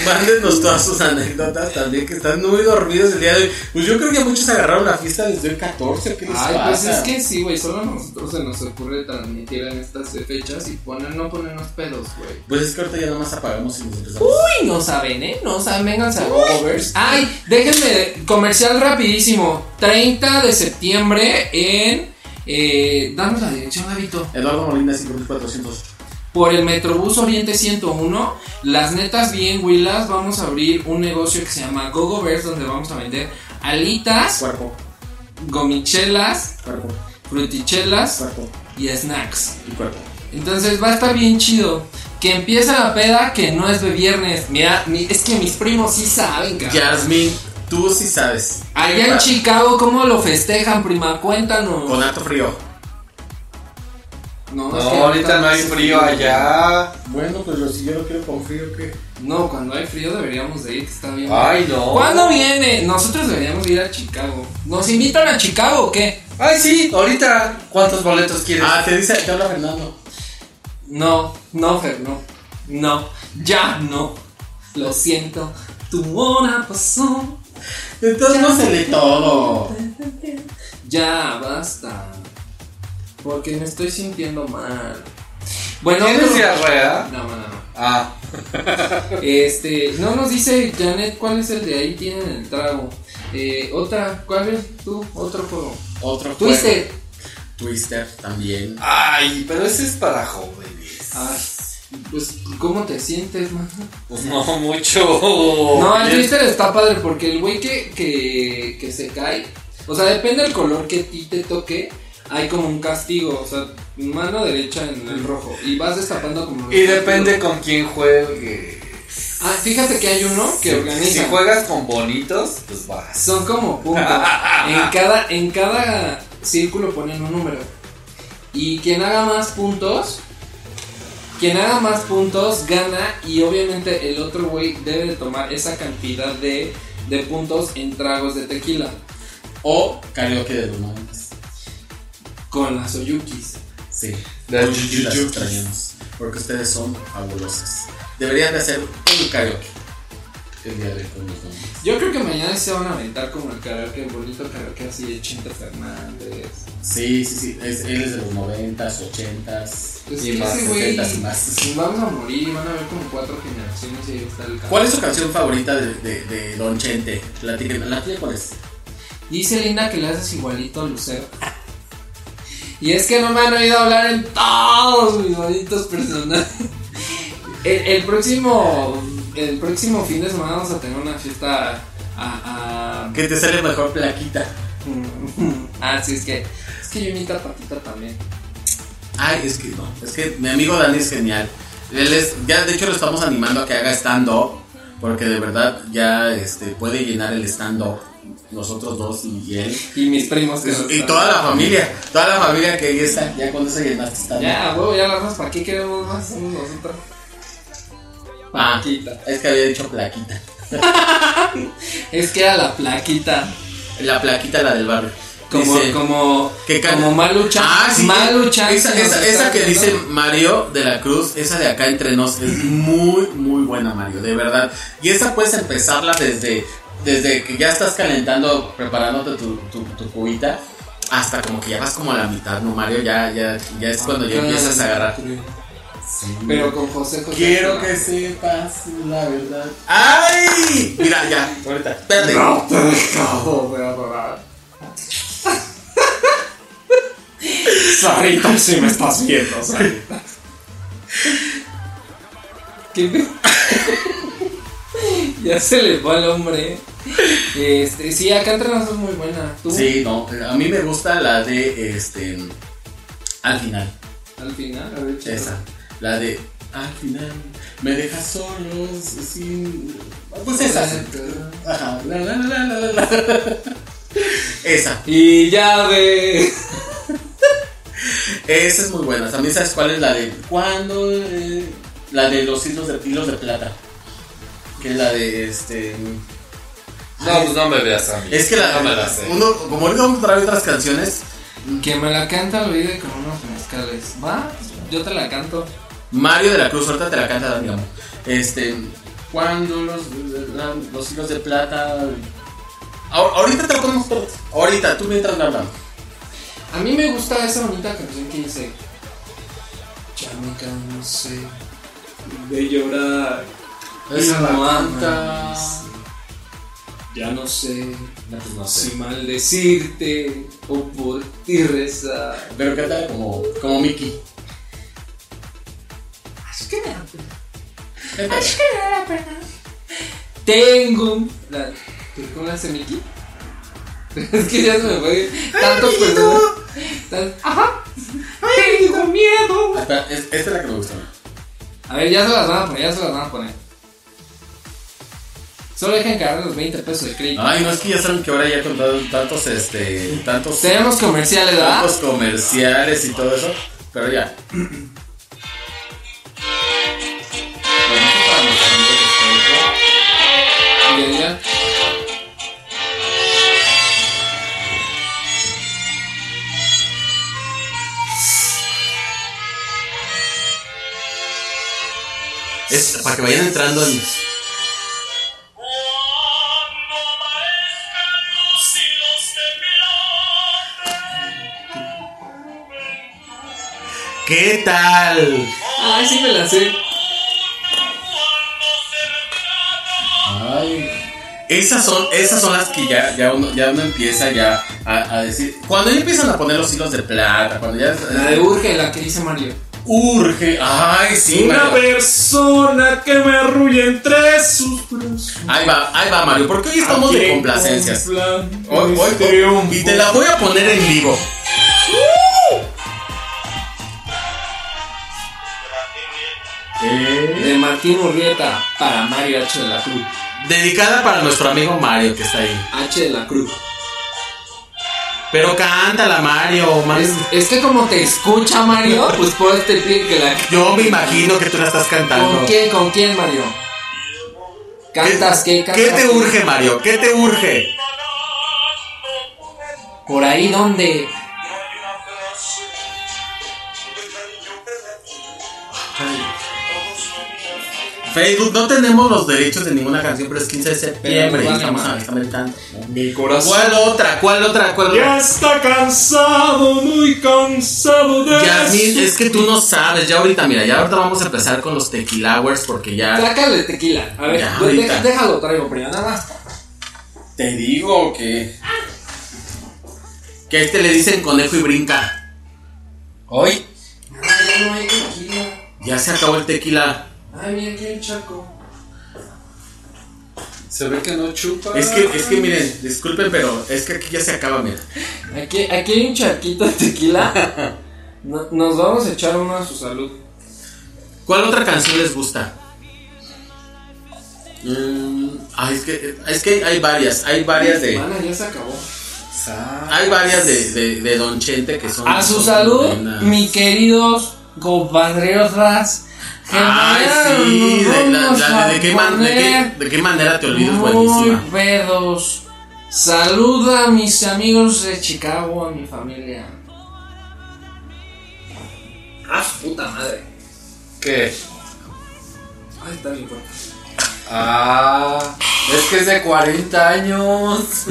mándenos todas sus anécdotas también, que están muy dormidos el día de hoy. Pues yo creo que muchos agarraron la fiesta desde el 14, ¿qué les
Ay,
pasa?
pues es que sí, güey, solo a nosotros se nos ocurre transmitir en estas fechas y poner, no ponernos pedos, güey.
Pues es que ahorita ya nomás apagamos y nos empezamos.
Uy, no saben, ¿eh? No saben, vénganse a Govers. Ay, déjenme, comercial rapidísimo. 30 de septiembre en... Eh, danos la dirección, Gabito.
Eduardo Molina, 5408.
Por el Metrobús Oriente 101, las netas bien huilas, vamos a abrir un negocio que se llama GoGoverse, donde vamos a vender alitas,
Cuerpo,
gomichelas,
cuerpo,
frutichelas
cuerpo
y snacks.
y cuerpo.
Entonces va a estar bien chido. Que empieza la peda, que no es de viernes. Mira, mi- es que mis primos sí saben, cabrón.
Yasmin, tú sí sabes.
Allá en Chicago, ¿cómo lo festejan, prima? Cuéntanos.
Con alto frío.
No,
No,
es que
ahorita no hay frío allá.
Bueno, pues si yo lo quiero con frío, ¿qué?
No, cuando hay frío deberíamos de ir, que está bien.
Ay, no.
¿Cuándo viene? Nosotros deberíamos ir a Chicago. ¿Nos invitan a Chicago o qué?
Ay, sí, ahorita. ¿Cuántos boletos quieres?
Ah, te dice, te habla Fernando.
No, no, Fer, no. No, ya no. Lo siento. Tu hora pasó.
Entonces no se lee todo.
Ya, basta. Porque me estoy sintiendo mal. Bueno,
¿Tienes diarrea?
No, no, no.
Ah,
Este, no nos dice Janet cuál es el de ahí tienen el trago. Eh, otra, ¿cuál es tú? Otro juego.
Otro
Twister.
juego. Twister también.
ay, pero ese es para jóvenes.
Ay, pues, ¿cómo te sientes, man?
Pues no mucho.
No, el
Bien.
Twister está padre porque el güey que, que, que se cae, o sea, depende del color que a ti te toque, hay como un castigo, o sea, mano derecha en el rojo y vas destapando como...
Y depende con quién juegue.
Ah, fíjate que hay uno que organiza.
Si juegas con bonitos, pues vas.
Son como puntos. en, cada, en cada círculo ponen un número. Y quien haga más puntos, quien haga más puntos gana. Y obviamente el otro güey debe de tomar esa cantidad de, de puntos en tragos de tequila.
O karaoke de los.
Con las Oyukis.
Sí.
Las
extrañamos, porque ustedes son fabulosas. Deberían de hacer un karaoke el día de hoy con los nombres.
Yo creo que mañana se van a aventar como el karaoke, el bonito karaoke así de Chente Fernández.
Sí, sí, sí. Es, él es de los 90s, 80s
Pues
y más, 70s y más.
Vamos a morir y van a ver como cuatro generaciones y ahí está el.
¿Cuál es su canción favorita de, de, de Don Chente? ¿La tuya cuál es?
Dice Linda que le haces igualito a Lucero. Y es que no me han oído hablar en todos mis bonitos personajes. El, el próximo el próximo fin de semana vamos a tener una fiesta a, a-
Que te sale mejor plaquita.
ah sí es que es que yo imito a Patita también.
Ay, es que no. Es que mi amigo Dani es genial. Él es, ya de hecho lo estamos animando a que haga stand-up. Porque de verdad ya este, puede llenar el stand-up. Nosotros dos y, y él.
Y mis primos que
Y
están.
toda la familia. Toda la familia que ahí está. Ya cuando se llenaste stand-up.
Ya, huevo, ya las más, ¿para qué queremos más? Somos
Ah,
Paquita.
es que había dicho plaquita.
Es que era la plaquita.
La plaquita, la del barrio.
Como,
Dice-
como,
que
como Malucha.
Ah, sí.
Malucha.
Esa, esa, esa que dice Mario de la Cruz, esa de acá entre nos, es muy, muy buena, Mario, de verdad. Y esa puedes empezarla desde, desde que ya estás calentando, preparándote tu, tu, tu cubita, hasta como que ya vas como a la mitad, ¿no, Mario? Ya, ya, ya es cuando ya empiezas a agarrar.
Pero con José José.
Quiero que sepas la verdad. ¡Ay! Mira, ya, ahorita. Espérate.
No te dejo de adorar. Sarita, si me estás viendo, Sarita. ¿Qué me- ya se le fue al hombre. Este, sí, acá entre nosotros es muy buena. ¿Tú?
Sí, no, a mí me gusta la de este. Al final.
Al final, a ver, chico.
Esa, la de al final me dejas solos sin. Pues esa. Ajá. La, la, la, la, la, la. Esa.
Y ya ve.
Esa es muy buena. También sabes cuál es la de. ¿Cuándo? eh, la de los hilos de hilos de plata. Que es la de este.
No, pues no me veas a mí.
Es que la.
No me la sé.
Uno, como ahorita vamos a traer otras canciones.
Que me la canta al oído con unos mezcales. Va, yo te la canto.
Mario de la Cruz, ahorita te la canta, digamos. Este. Cuando los, los hilos de plata. Ahor- Ahorita te lo ponemos todo. Ahorita, tú mientras la hablamos.
A mí me gusta esa bonita canción que dice Ya me cansé de llorar
canta.
amas. Ya no sé
No, pues no sé.
si maldecirte o por ti rezar
Pero canta como, como Mickey.
Que me da pena. Es que me da pena. Tengo la... ¿Cómo la hace Mickey? Es que ya se me fue tantos personas. tan- Ajá. Tengo miedo.
Espera, es- esta es la que me gusta.
A ver, ya se las van a poner, ya se las van a poner. Solo dejen cargar los 20 pesos de crédito.
Ay, no es que ya saben que ahora ya con tantos, tantos, este, tantos,
Tenemos comerciales, ¿verdad?
tantos comerciales y todo eso. Pero ya.
Ya.
Es para que vayan entrando en. ¿Qué tal?
Ay, sí me la sé.
Ay. Esas son, esas son las que ya, ya, uno, ya uno empieza ya a, a decir. Cuando ya empiezan a poner los hilos de plata, cuando ya.
La de Urge, la que dice Mario.
Urge. Ay, sí,
Una
Mario.
persona que me arrulla entre sus brazos.
Ahí va, ahí va, Mario, porque hoy estamos de complacencias. Hoy, hoy, hoy- y te la voy a poner en vivo. Eh,
De Martín Urrieta para Mario H de la Cruz.
Dedicada para nuestro amigo Mario que está ahí.
H de la Cruz.
Pero cántala, Mario. Mario.
Es, es que como te escucha Mario, pues por este pie que la.
Yo me imagino que tú la estás cantando.
¿Con quién? ¿Con quién, Mario? ¿Cantas qué? ¿Cantas
¿Qué te urge, Mario? ¿Qué te urge?
Por ahí donde.
Facebook, no tenemos los derechos de ninguna canción, pero es 15 de septiembre.
Pero
Estamos cantando.
Mi corazón.
¿Cuál otra? ¿Cuál otra? ¿Cuál
Ya
otra?
está cansado, muy cansado de
Yasmin, es que tú no sabes. Ya ahorita, mira, ya ahorita vamos a empezar con los tequilawers porque ya.
Sácale tequila. A ver,
Ya,
déjalo, traigo primero, nada más.
Te digo que. Que a este le dicen conejo y brinca.
Hoy.
Ay, ya no hay tequila.
Ya se acabó el tequila.
Ay, mira, aquí hay un charco.
Se ve que no chupa.
Es que, es que miren, disculpen, pero es que aquí ya se acaba, mira.
Aquí, aquí hay un charquito de tequila. No- nos vamos a echar uno a su salud.
¿Cuál otra canción les gusta? Mm, ay, es que, es que hay varias, hay varias de.
Mana, ya se acabó.
Hay varias de, de, de Don Chente que son.
A su
son
salud, mi queridos compadreosas.
Ay, sí, de, la-
vamos
la- de
a
qué man- de, qué, de qué manera te olvidas,
Muy
buenísima.
pedos. Saluda a mis amigos de Chicago, a mi familia. Ah, puta madre.
¿Qué?
Ay, está bien fuerte.
Ah, es que es de 40 años.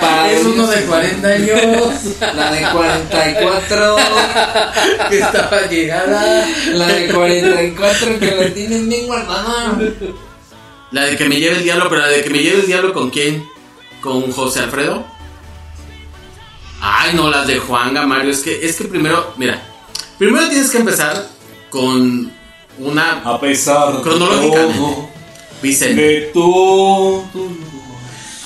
Para
es uno de
ellos,
40 años.
La de 44.
que estaba llegada.
La de 44 que la tienen bien guardada.
La de que me lleve el diablo, pero la de que me lleve el diablo con quién? ¿Con José Alfredo? Ay, no, las de Juanga, Mario. Es que, es que primero, mira, primero tienes que empezar con una
A pesar todo,
Vicente.
de todo.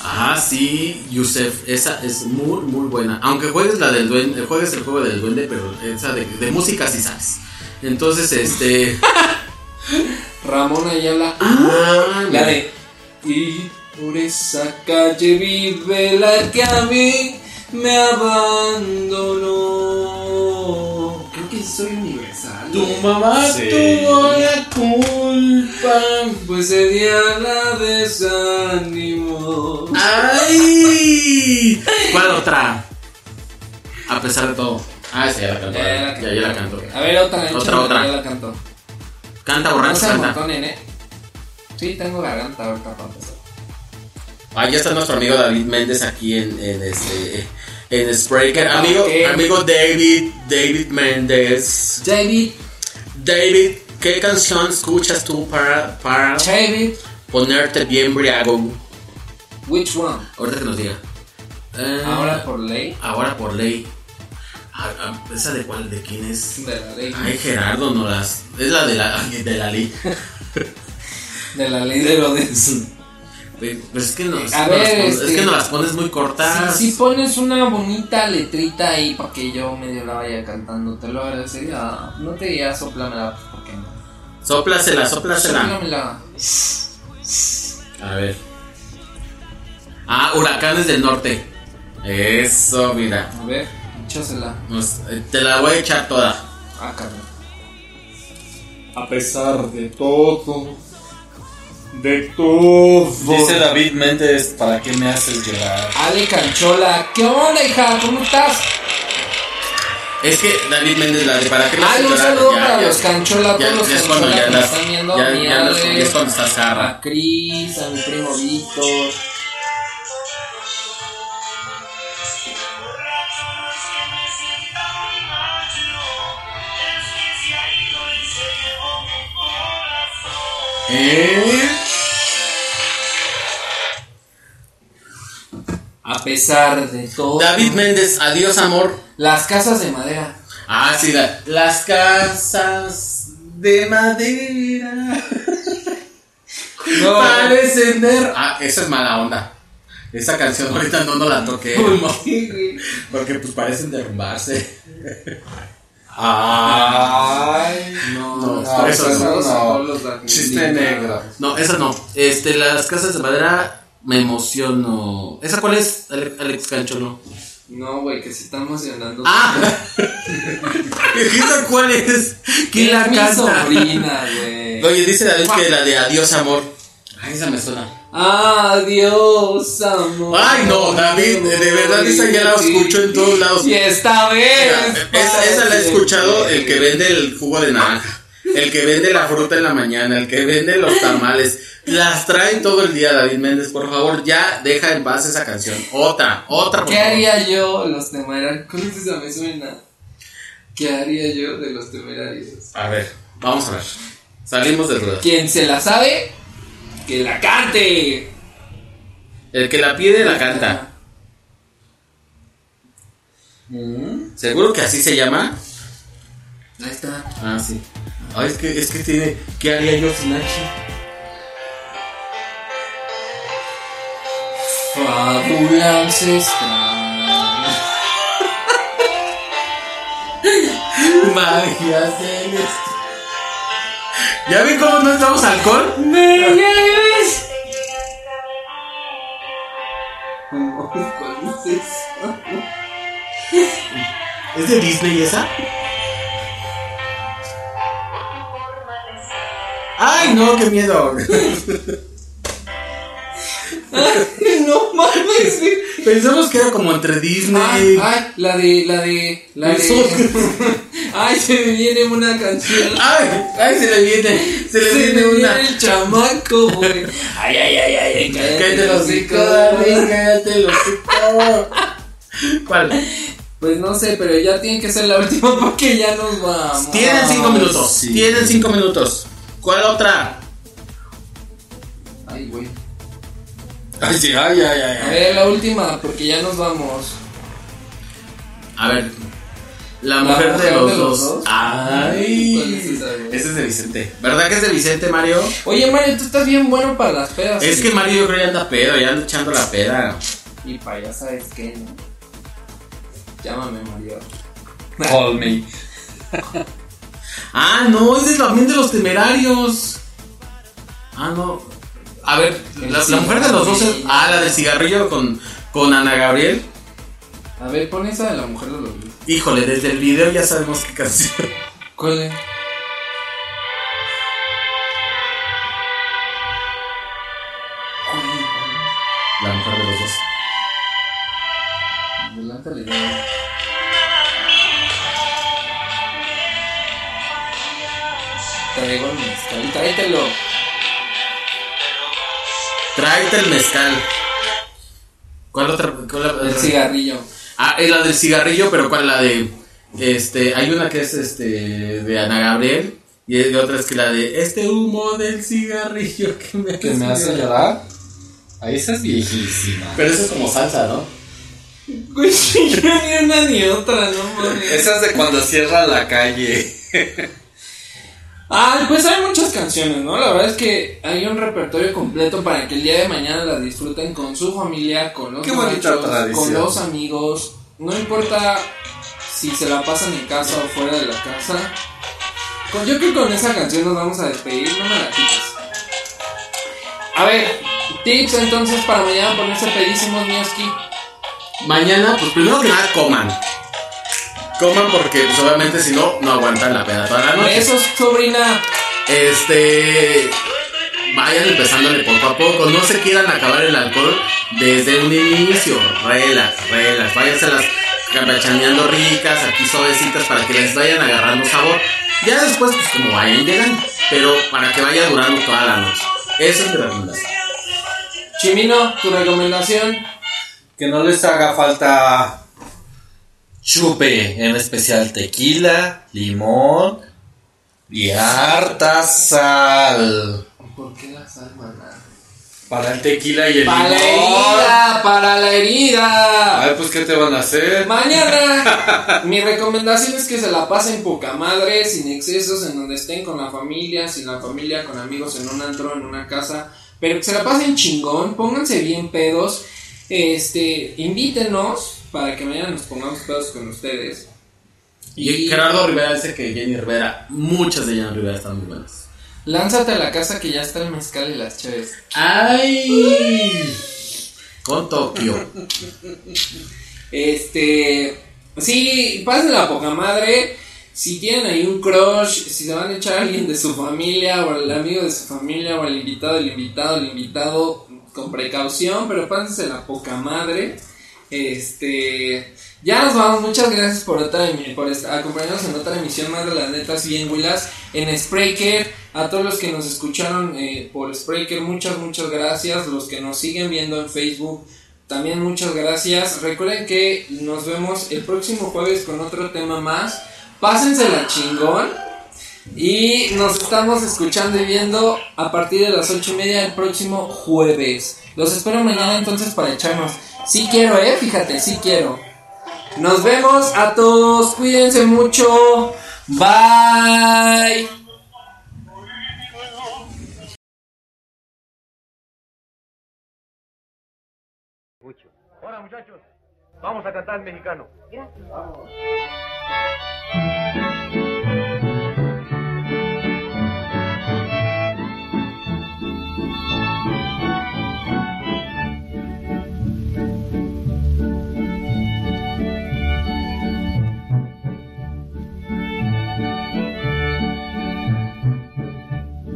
Ah, sí, Yusef, esa es muy, muy buena. Aunque juegues la del duende, juegues el juego del duende, pero esa de, de música sí sabes. Entonces, este.
Ramón Ayala.
Ah,
La de. Y por esa calle vive la que a mí me abandonó. Creo que soy universal.
Tu mamá
Sí.
tuvo la culpa.
Pues ese día la desanimó.
¡Ay! ¿Cuál otra? A pesar de todo. Ah, esa ya la cantó.
Ya, ya la
Ya, ya la cantó.
A ver, otra,
Otra, otra.
Ya la canto.
Canta,
No
borracho,
se
canta.
amontonen, eh. Sí, tengo garganta ahorita para empezar.
Ah, ya está nuestro amigo David Méndez aquí en, en este. En Spreaker. Amigo,
¿Qué?
amigo David, David Méndez.
David,
David, ¿qué canción escuchas tú para, para
David,
ponerte bien briago?
which one?
Ahorita que nos diga. Eh,
Ahora por ley
Ahora por ley. Ah, ah, ¿Esa de cuál? ¿De quién es?
de la ley.
Ay, Gerardo, no las. Es la de la, de la ley.
De la ley de Herodes.
Pues es que, no, es,
A ver,
las pones,
este-
es que no las pones muy cortas.
Si, si pones una bonita letrita ahí para que yo medio la vaya cantando, te lo agradecería. No te diría soplamela, pues, ¿por qué no?
Sóplasela, sóplasela.
Soplamela.
A ver. Ah, huracanes del norte. Eso, mira.
A ver, échasela.
Eh, te la voy a echar toda.
Ah, carnal.
A pesar de todo. De todo.
Dice David Méndez, ¿para qué me haces llorar?
Ale Canchola, ¿qué onda, hija? ¿Cómo estás?
Es que David Méndez, la de para qué me
Ay,
haces
un
llorar?
saludo
Ya,
para
ya,
los Canchola,
ya-
todos los Canchola
ya
que están viendo.
ya-
mi
ya ya es cuando estás zarra.
A Cris, a mi primo Víctor.
¿Eh?
A pesar de todo.
David Méndez, adiós amor.
Las casas de madera.
Ah, sí, la- las casas de madera
No.
parecen de... Ah, esa es mala onda. Esa canción ahorita no, no la toqué. Porque pues parecen derrumbarse.
Ay,
No,
No, eso
no.
de-
chiste negro.
No, esa no. Este, las casas de madera me emociono. ¿Esa cuál es, Ale- Alex Cancholo?
No, güey, que se está emocionando.
Ah, ¿esa cuál es? ¿Quién la
mi
canta?
sobrina, güey.
Oye, dice David que la de adiós amor. Ay, esa me suena.
Adiós, amor.
Ay, no, David, de verdad esa ya la escucho en todos lados.
Y esta vez.
Mira, esa, esa la he escuchado el que vende el jugo de naranja. El que vende la fruta en la mañana, el que vende los tamales, las trae todo el día David Méndez, por favor, ya deja en paz esa canción. Otra, otra, por
¿Qué
favor.
haría yo los temerarios? ¿Cuál es esa? Me suena. ¿Qué haría yo de los temerarios?
A ver, vamos a ver. Salimos de dudas.
Quien se la sabe, que la cante.
El que la pide la canta. ¿Seguro que así se llama?
Ahí está.
Ah, sí. Ay, es que, es que tiene. ¿Qué haría yo sin H?
Fábula ancestral.
Magia celeste. ¿Ya ven cómo no estamos alcohol?
¡Me lleves! ¿Cuál es?
¿Es de Disney esa? ¡Ay, no! ¡Qué miedo!
no mames.
Pensamos que era como entre
Ay,
Disney.
ay, la de, la de, la de. Ay, se me viene una canción.
¡Ay! ¡Ay! Se le viene. Se le
Se
viene una.
el chamaco, güey. Ay, ay, ay, ay, ay,
Cállate los hocico, cállate los hocico. ¿Cuál?
Pues no sé, pero ya tiene que ser la última porque ya nos vamos.
Tienen cinco minutos.
sí.
Tienen cinco minutos. ¿Cuál otra?
Ay, güey.
Ay, sí, ay, ay, ay.
A ver, la última, porque ya nos vamos.
A ver. La
La
mujer, de, los
de los
dos.
dos.
Ay.
¿Cuál es esa?
Ese es de Vicente. ¿Verdad que es de Vicente, Mario?
Oye, Mario, tú estás bien bueno para las pedas.
Es
sí.
que Mario yo creo ya anda pedo, ya anda echando la peda.
Y para ya sabes qué, ¿no? Llámame, Mario.
Call me.
Ah, no, es de- también de los temerarios. Ah, no. A ver, la, la mujer de los dos es. Ah, la del cigarrillo con, con Ana Gabriel.
A ver, pon esa de la mujer de los dos.
Híjole, desde el video ya sabemos qué canción.
¿Cuál es?
La mujer de los dos.
Adelántale Traigo el mezcal, tráetelo.
Tráete el mezcal. ¿Cuál otra? cuál la-
El cigarrillo.
Ah, es la del cigarrillo, pero ¿cuál la de? Este, hay una que es este de Ana Gabriel y hay otra es que la de este humo del cigarrillo que me,
¿Que me hace llorar? Ahí esa es viejísima.
Pero eso es como salsa, ¿no?
Güey, yo ni una ni otra, no mames.
Esa es de cuando cierra la calle.
Ah, pues hay muchas canciones, ¿no? La verdad es que hay un repertorio completo para que el día de mañana las disfruten con su familia, con los
tradición.
con los amigos. No importa si se la pasan en casa o fuera de la casa. Con, yo creo que con esa canción nos vamos a despedir, no me la quites. A ver, tips entonces para mañana ponerse pedísimos, Mioski.
Mañana, pues primero que nada coman. Coman porque pues obviamente si no, no aguantan la peda toda la noche.
Besos, sobrina.
Este. Vayan empezándole poco a poco. No se quieran acabar el alcohol desde un inicio. Relax, relax. Váyanse las campechaneando ricas, aquí suavecitas para que les vayan agarrando sabor. Ya después, pues como vayan llegando. Pero para que vaya durando toda la noche. Esa es mi recomendación.
Chimino, tu recomendación.
Que no les haga falta chupe, en especial tequila, limón y harta sal.
¿Por qué la sal, maná?
Para el tequila y el
Para la
limón.
herida, para la herida.
Ay, pues, ¿qué te van a hacer?
Mañana, mi recomendación es que se la pasen poca madre, sin excesos, en donde estén con la familia, sin la familia, con amigos, en un antro, en una casa. Pero que se la pasen chingón, pónganse bien pedos. Este, invítenos para que mañana nos pongamos pedos con ustedes.
Y Gerardo Rivera dice que Jenny Rivera, muchas de Jenny Rivera están muy buenas.
Lánzate a la casa que ya está el mezcal y las chaves.
¡Ay! Con Tokio.
Este, sí, pasen la poca madre. Si tienen ahí un crush, si se van a echar a alguien de su familia, o el amigo de su familia, o el invitado, el invitado, el invitado, con precaución, pero pásense la poca madre. Este, ya nos vamos, muchas gracias por, otra, por acompañarnos en otra emisión más de las netas bien Willas en Spreaker. A todos los que nos escucharon eh, por Spreaker, muchas, muchas gracias. Los que nos siguen viendo en Facebook, también muchas gracias. Recuerden que nos vemos el próximo jueves con otro tema más. Pásensela chingón. Y nos estamos escuchando y viendo a partir de las ocho y media el próximo jueves. Los espero mañana entonces para echarnos. Sí quiero, eh, fíjate, sí quiero. Nos vemos a todos, cuídense mucho. Bye.
Ahora muchachos, vamos a cantar mexicano.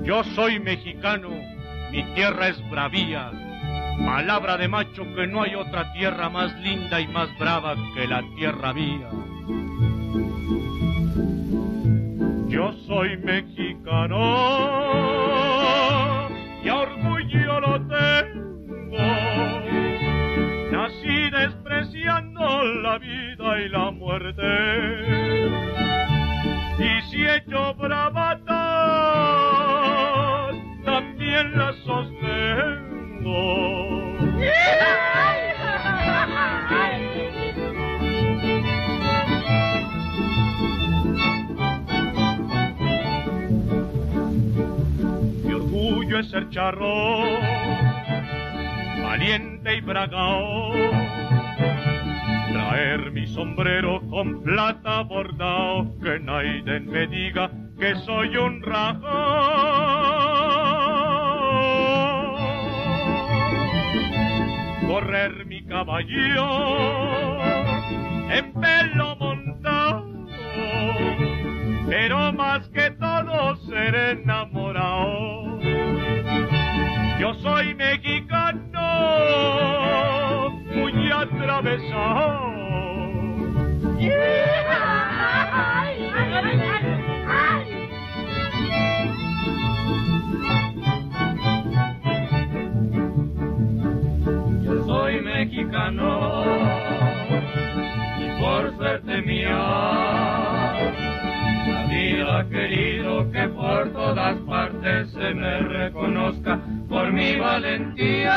Yo soy mexicano, mi tierra es bravía. Palabra de macho que no hay otra tierra más linda y más brava que la tierra mía. Yo soy mexicano y orgullo lo tengo. Nací despreciando la vida y la muerte. Y si he hecho bravatas, Mi orgullo es ser charro, valiente y bragao. Traer mi sombrero con plata bordado, que nadie me diga que soy un rajón. Correr mi caballo en pelo montado, pero más que todo ser enamorado. Yo soy mexicano, muy atravesado. Y por suerte mía, la vida querido que por todas partes se me reconozca por mi valentía.